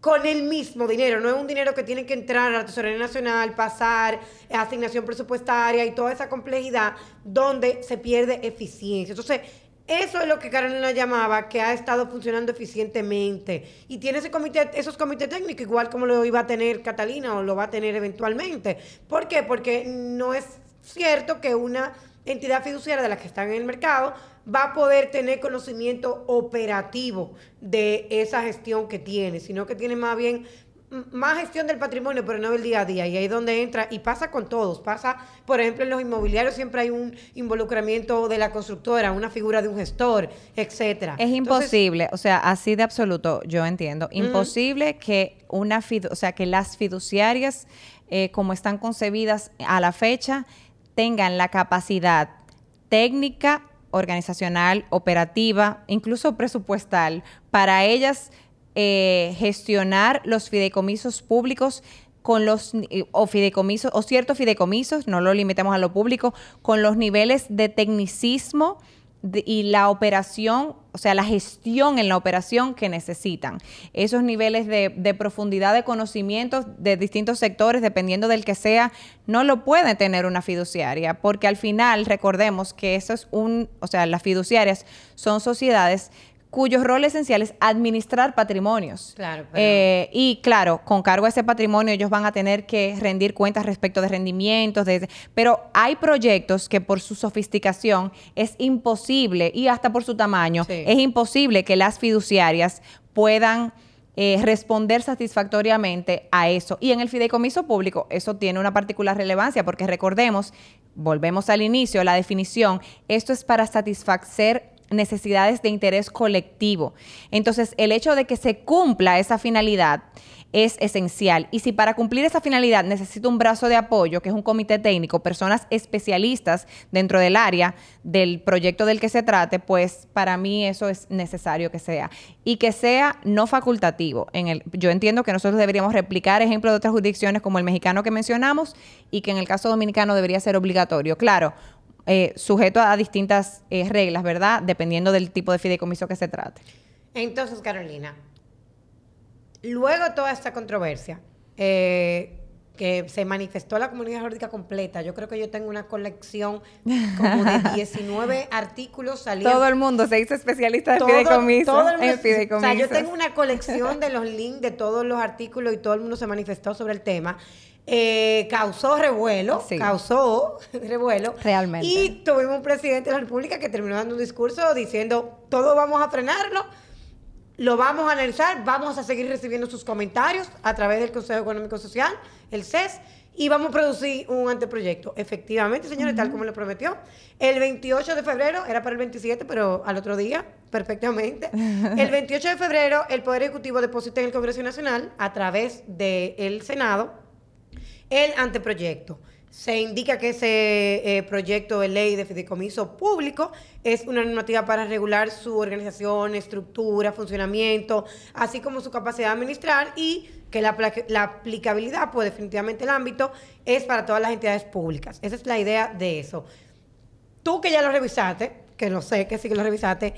A: con el mismo dinero, no es un dinero que tiene que entrar a la Tesorería Nacional, pasar asignación presupuestaria y toda esa complejidad donde se pierde eficiencia. Entonces, eso es lo que Carolina llamaba que ha estado funcionando eficientemente. Y tiene ese comité, esos comités técnicos, igual como lo iba a tener Catalina o lo va a tener eventualmente. ¿Por qué? Porque no es cierto que una entidad fiduciaria de las que están en el mercado va a poder tener conocimiento operativo de esa gestión que tiene, sino que tiene más bien más gestión del patrimonio, pero no del día a día. Y ahí es donde entra, y pasa con todos. Pasa, por ejemplo, en los inmobiliarios siempre hay un involucramiento de la constructora, una figura de un gestor, etcétera.
B: Es imposible, o sea, así de absoluto, yo entiendo. Imposible que una o sea, que las fiduciarias, eh, como están concebidas a la fecha, tengan la capacidad técnica, organizacional, operativa, incluso presupuestal, para ellas eh, gestionar los fideicomisos públicos con los eh, o fideicomisos o ciertos fideicomisos, no lo limitemos a lo público, con los niveles de tecnicismo y la operación, o sea, la gestión en la operación que necesitan. Esos niveles de, de, profundidad de conocimientos de distintos sectores, dependiendo del que sea, no lo puede tener una fiduciaria, porque al final recordemos que eso es un, o sea, las fiduciarias son sociedades cuyo rol esencial es administrar patrimonios. Claro, eh, y claro, con cargo a ese patrimonio ellos van a tener que rendir cuentas respecto de rendimientos, de, pero hay proyectos que por su sofisticación es imposible, y hasta por su tamaño, es imposible que las fiduciarias puedan eh, responder satisfactoriamente a eso. Y en el fideicomiso público eso tiene una particular relevancia porque recordemos, volvemos al inicio, la definición, esto es para satisfacer necesidades de interés colectivo. Entonces, el hecho de que se cumpla esa finalidad es esencial. Y si para cumplir esa finalidad necesito un brazo de apoyo, que es un comité técnico, personas especialistas dentro del área del proyecto del que se trate, pues para mí eso es necesario que sea. Y que sea no facultativo. Yo entiendo que nosotros deberíamos replicar ejemplos de otras jurisdicciones como el mexicano que mencionamos y que en el caso dominicano debería ser obligatorio. Claro, eh, sujeto a distintas eh, reglas, ¿verdad? Dependiendo del tipo de fideicomiso que se trate.
A: Entonces, Carolina, luego toda esta controversia, eh, que se manifestó la comunidad jurídica completa. Yo creo que yo tengo una colección como de <laughs> 19 artículos saliendo.
B: Todo el mundo se hizo especialista de fideicomiso. Todo el mundo,
A: O sea, yo tengo una colección de los links de todos los artículos y todo el mundo se manifestó sobre el tema. Eh, causó revuelo, causó <laughs> revuelo.
B: Realmente.
A: Y tuvimos un presidente de la República que terminó dando un discurso diciendo, todo vamos a frenarlo, lo vamos a analizar, vamos a seguir recibiendo sus comentarios a través del Consejo Económico Social, el CES, y vamos a producir un anteproyecto. Efectivamente, señores, tal como lo prometió. El 28 de febrero, era para el 27, pero al otro día, perfectamente. <laughs> El 28 de febrero, el Poder Ejecutivo deposita en el Congreso Nacional, a través del Senado, el anteproyecto. Se indica que ese eh, proyecto de ley de fideicomiso público es una normativa para regular su organización, estructura, funcionamiento, así como su capacidad de administrar y que la, la, aplicabilidad, pues definitivamente el ámbito es para todas las entidades públicas. Esa es la idea de eso. Tú que ya lo revisaste, que lo sé que sí que lo revisaste,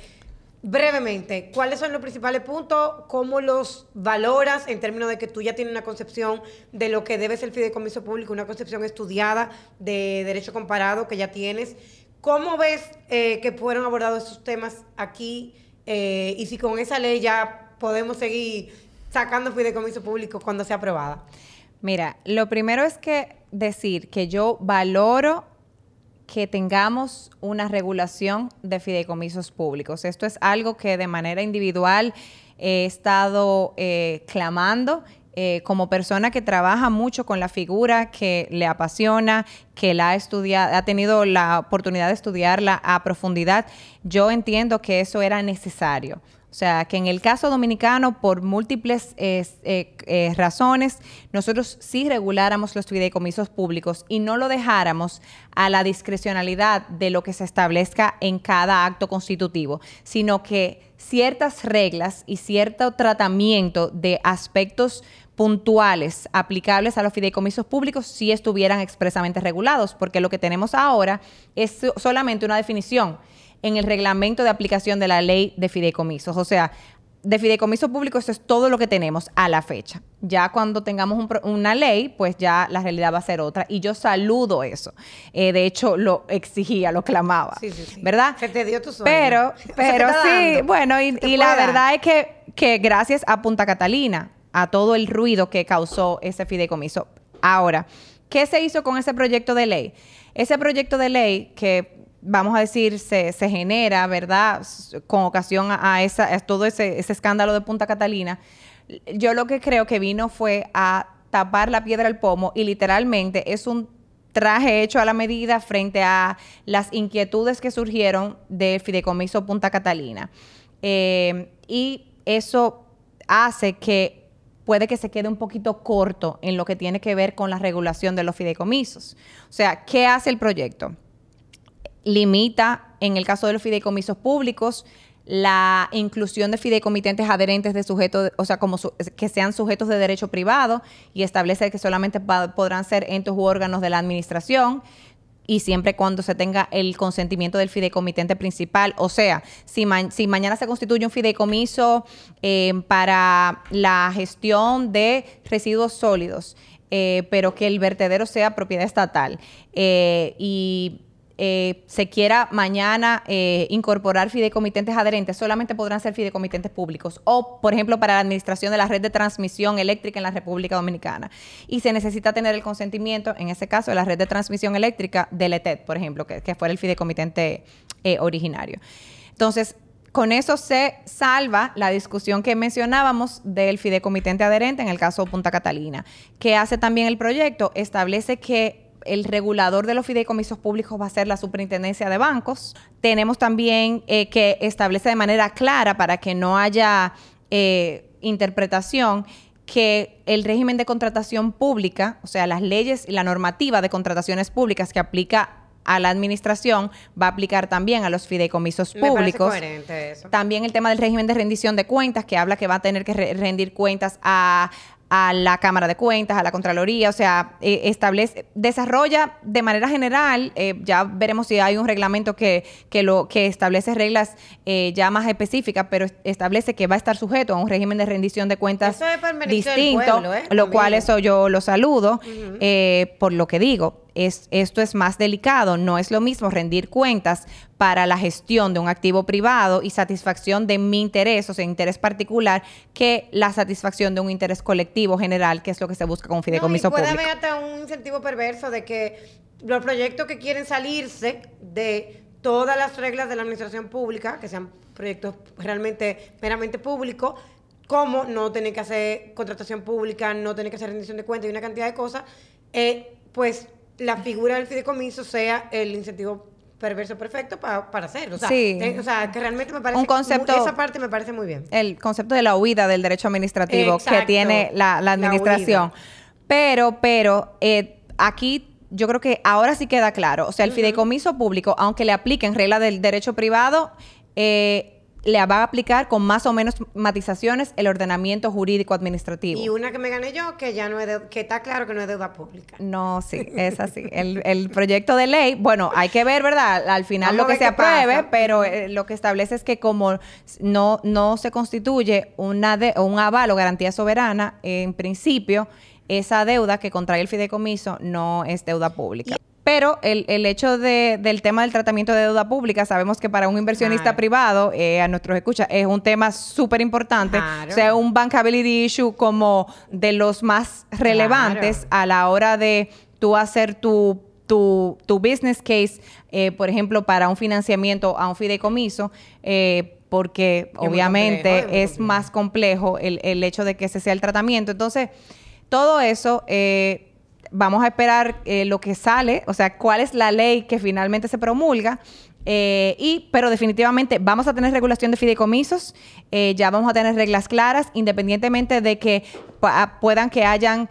A: Brevemente, ¿cuáles son los principales puntos? ¿Cómo los valoras en términos de que tú ya tienes una concepción de lo que debe ser el fideicomiso público, una concepción estudiada de derecho comparado que ya tienes? ¿Cómo ves eh, que fueron abordados esos temas aquí? Eh, y si con esa ley ya podemos seguir sacando fideicomiso público cuando sea aprobada.
B: Mira, lo primero es que decir que yo valoro que tengamos una regulación de fideicomisos públicos. Esto es algo que de manera individual he estado eh, clamando eh, como persona que trabaja mucho con la figura, que le apasiona, que la ha estudiado, ha tenido la oportunidad de estudiarla a profundidad, yo entiendo que eso era necesario. O sea, que en el caso dominicano, por múltiples eh, eh, razones, nosotros sí reguláramos los fideicomisos públicos y no lo dejáramos a la discrecionalidad de lo que se establezca en cada acto constitutivo, sino que ciertas reglas y cierto tratamiento de aspectos puntuales aplicables a los fideicomisos públicos sí estuvieran expresamente regulados, porque lo que tenemos ahora es solamente una definición en el reglamento de aplicación de la ley de fideicomisos. O sea, de fideicomiso público eso es todo lo que tenemos a la fecha. Ya cuando tengamos una ley, pues ya la realidad va a ser otra. Y yo saludo eso. Eh, de hecho, lo exigía, lo clamaba. Sí, sí, sí. ¿Verdad?
A: Se te dio tu sueño.
B: Pero, <laughs> pero sí, bueno, y, y la verdad es que, que gracias a Punta Catalina, a todo el ruido que causó ese fideicomiso. Ahora, ¿qué se hizo con ese proyecto de ley? Ese proyecto de ley que vamos a decir, se, genera, ¿verdad? Con ocasión a, esa, todo ese, escándalo de Punta Catalina, yo lo que creo que vino fue a tapar la piedra al pomo y literalmente es un traje hecho a la medida frente a las inquietudes que surgieron del fideicomiso Punta Catalina. Eh, y eso hace que puede que se quede un poquito corto en lo que tiene que ver con la regulación de los fideicomisos. O sea, ¿qué hace el proyecto? Limita, en el caso de los fideicomisos públicos, la inclusión de fideicomitentes adherentes de sujetos, o sea, como que sean sujetos de derecho privado y establece que solamente podrán ser entes u órganos de la administración y siempre cuando se tenga el consentimiento del fideicomitente principal. O sea, si, mañana se constituye un fideicomiso eh, para la gestión de residuos sólidos, eh, pero que el vertedero sea propiedad estatal eh, y eh, se quiera mañana eh, incorporar fideicomitentes adherentes, solamente podrán ser fideicomitentes públicos o, por ejemplo, para la administración de la red de transmisión eléctrica en la República Dominicana. Y se necesita tener el consentimiento, en ese caso, de la red de transmisión eléctrica del ETED, por ejemplo, que, que fuera el fideicomitente eh, originario. Entonces, con eso se salva la discusión que mencionábamos del fideicomitente adherente en el caso Punta Catalina. ¿Qué hace también el proyecto? Establece que el regulador de los fideicomisos públicos va a ser la superintendencia de bancos. Tenemos también eh, que establece de manera clara para que no haya eh, interpretación que el régimen de contratación pública, o sea, las leyes y la normativa de contrataciones públicas que aplica a la administración va a aplicar también a los fideicomisos públicos. También el tema del régimen de rendición de cuentas, que habla que va a tener que rendir cuentas a, a la Cámara de Cuentas, a la Contraloría, o sea, eh, establece, desarrolla de manera general, eh, ya veremos si hay un reglamento que, que, lo, que establece reglas eh, ya más específicas, pero establece que va a estar sujeto a un régimen de rendición de cuentas distinto, lo cual eso yo lo saludo, por lo que digo esto es más delicado. No es lo mismo rendir cuentas para la gestión de un activo privado y satisfacción de mi interés, o sea, interés particular, que la satisfacción de un interés colectivo general, que es lo que se busca con fideicomiso
A: no, y puede haber hasta un incentivo perverso de que los proyectos que quieren salirse de todas las reglas de la administración pública, que sean proyectos realmente meramente públicos, como no tener que hacer contratación pública, no tener que hacer rendición de cuentas y una cantidad de cosas, eh, pues la figura del fideicomiso sea el incentivo perverso perfecto para, para hacerlo. O sea, sí. o sea, que realmente me parece...
B: Un concepto...
A: esa parte me parece muy bien.
B: El concepto de la huida del derecho administrativo que tiene la, administración. pero, pero, eh, aquí yo creo que ahora sí queda claro. O sea, el fideicomiso público, aunque le apliquen regla del derecho privado, eh, le va a aplicar con más o menos matizaciones el ordenamiento jurídico administrativo.
A: Y una que me gané yo, que ya no es que está claro que no es deuda pública.
B: No, sí, es así. el, proyecto de ley, bueno, hay que ver, ¿verdad? Al final lo que se apruebe, pero eh, lo que establece es que como no, no se constituye una de, un aval o garantía soberana, en principio, esa deuda que contrae el fideicomiso no es deuda pública. Pero el, el hecho de, del tema del tratamiento de deuda pública, sabemos que para un inversionista privado, eh, a nuestros escuchas, es un tema súper importante. O sea, un bankability issue como de los más relevantes a la hora de tú hacer tu tu, tu, business case, eh, por ejemplo, para un financiamiento a un fideicomiso, eh, porque obviamente es más complejo el, el, hecho de que ese sea el tratamiento. Entonces, todo eso eh, vamos a esperar eh, lo que sale, o sea, cuál es la ley que finalmente se promulga. Eh, y, pero definitivamente vamos a tener regulación de fideicomisos, eh, ya vamos a tener reglas claras, independientemente de que puedan que hayan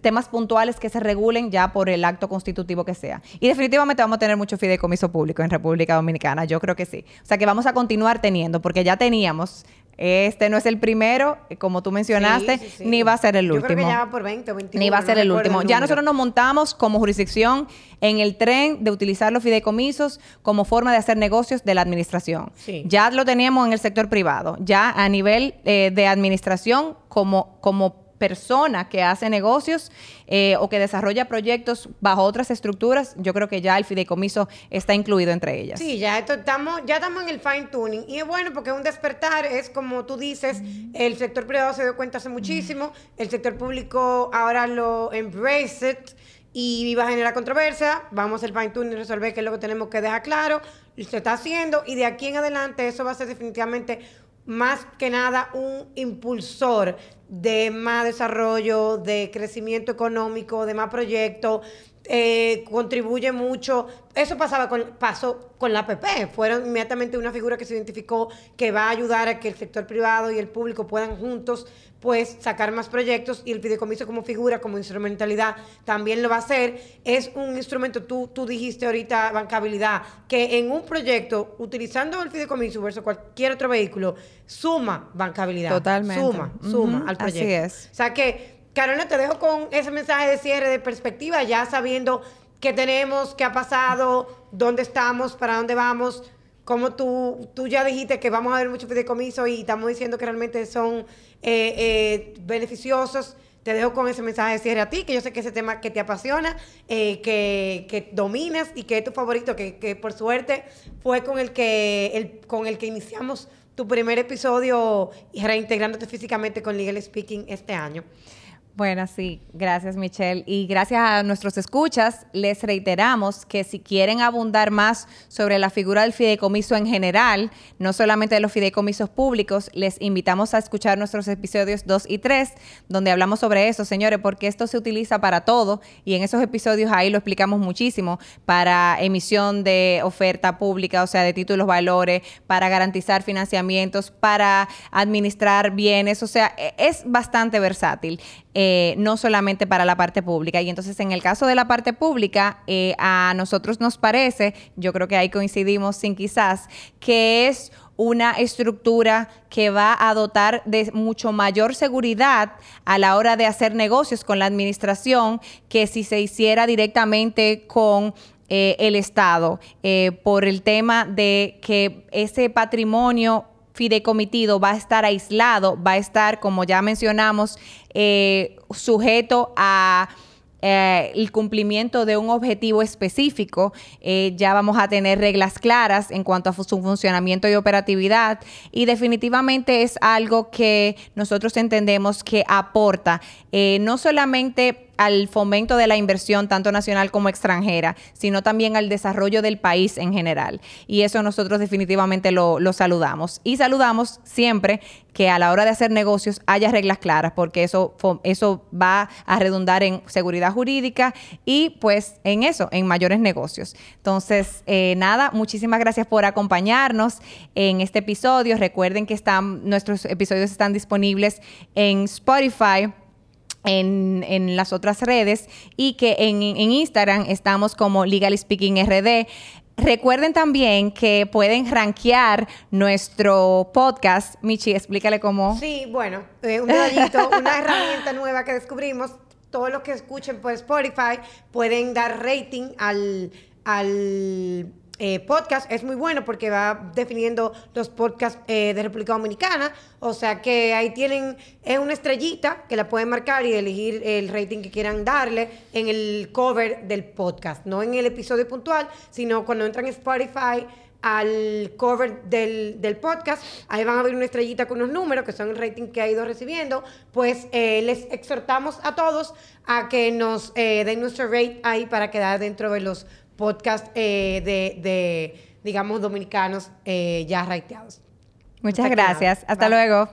B: temas puntuales que se regulen ya por el acto constitutivo que sea. Y definitivamente vamos a tener mucho fideicomiso público en República Dominicana, yo creo que sí. O sea que vamos a continuar teniendo, porque ya teníamos este no es el primero, como tú mencionaste, ni va a ser el último. Yo creo
A: que ya va por 20 o 21.
B: Ni va a ser el último. ya nosotros nos montamos como jurisdicción en el tren de utilizar los fideicomisos como forma de hacer negocios de la administración. Ya lo teníamos en el sector privado. Ya a nivel eh, de administración, como, como persona que hace negocios eh, o que desarrolla proyectos bajo otras estructuras, yo creo que ya el fideicomiso está incluido entre ellas.
A: Sí, ya estamos, ya estamos en el fine tuning. Y es bueno porque un despertar es como tú dices, el sector privado se dio cuenta hace muchísimo, el sector público ahora lo embrace it y va a generar controversia. Vamos al fine tuning y resolver qué es lo que tenemos que dejar claro. Se está haciendo y de aquí en adelante eso va a ser definitivamente más que nada un impulsor de más desarrollo, de crecimiento económico, de más proyectos, eh, contribuye mucho. Eso pasaba con, pasó con la APP. Fueron inmediatamente una figura que se identificó que va a ayudar a que el sector privado y el público puedan juntos pues sacar más proyectos y el fideicomiso como figura, como instrumentalidad, también lo va a hacer. Es un instrumento, tú, tú dijiste ahorita, bancabilidad, que en un proyecto, utilizando el fideicomiso versus cualquier otro vehículo, suma bancabilidad.
B: Totalmente.
A: Suma, suma al proyecto. Así es. O sea que, Carolina, te dejo con ese mensaje de cierre de perspectiva, ya sabiendo qué tenemos, qué ha pasado, dónde estamos, para dónde vamos como tú, tú ya dijiste que vamos a ver muchos fideicomisos y estamos diciendo que realmente son eh, eh, beneficiosos, te dejo con ese mensaje de cierre a ti, que yo sé que ese tema que te apasiona, eh, que, que, dominas y que es tu favorito, que, que, por suerte fue con el que, el, con el que iniciamos tu primer episodio reintegrándote físicamente con Legal Speaking este año.
B: Bueno, sí, gracias Michelle. Y gracias a nuestros escuchas, les reiteramos que si quieren abundar más sobre la figura del fideicomiso en general, no solamente de los fideicomisos públicos, les invitamos a escuchar nuestros episodios 2 y 3, donde hablamos sobre eso, señores, porque esto se utiliza para todo y en esos episodios ahí lo explicamos muchísimo, para emisión de oferta pública, o sea, de títulos valores, para garantizar financiamientos, para administrar bienes, o sea, e-, es bastante versátil. No solamente para la parte pública. Y entonces en el caso de la parte pública, eh, a nosotros nos parece, yo creo que ahí coincidimos sin quizás, que es una estructura que va a dotar de mucho mayor seguridad a la hora de hacer negocios con la administración que si se hiciera directamente con eh, el Estado, por el tema de que ese patrimonio fidecomitido va a estar aislado, va a estar, como ya mencionamos, eh, sujeto a eh, el cumplimiento de un objetivo específico, eh, ya vamos a tener reglas claras en cuanto a su funcionamiento y operatividad. Y definitivamente es algo que nosotros entendemos que aporta no solamente al fomento de la inversión tanto nacional como extranjera, sino también al desarrollo del país en general. Y eso nosotros definitivamente lo, saludamos. Y saludamos siempre que a la hora de hacer negocios haya reglas claras, porque eso, eso va a redundar en seguridad jurídica y pues en eso, en mayores negocios. Entonces, eh, nada, muchísimas gracias por acompañarnos en este episodio. Recuerden que están, nuestros episodios están disponibles en Spotify en, las otras redes y que en, Instagram estamos como Legal Speaking RD. Recuerden también que pueden rankear nuestro podcast. Michi, explícale cómo.
A: Sí, bueno, eh, un detallito, una herramienta nueva que descubrimos. Todos los que escuchen por Spotify pueden dar rating al, al eh, podcast es muy bueno porque va definiendo los podcasts eh, de República Dominicana. O sea que ahí tienen, es una estrellita que la pueden marcar y elegir el rating que quieran darle en el cover del podcast. No en el episodio puntual, sino cuando entran en Spotify al cover del, del, podcast, ahí van a ver una estrellita con unos números, que son el rating que ha ido recibiendo, pues eh, les exhortamos a todos a que nos den nuestro rate ahí para quedar dentro de los podcast eh, de, digamos, dominicanos eh, ya raiteados.
B: Muchas gracias. Hasta luego.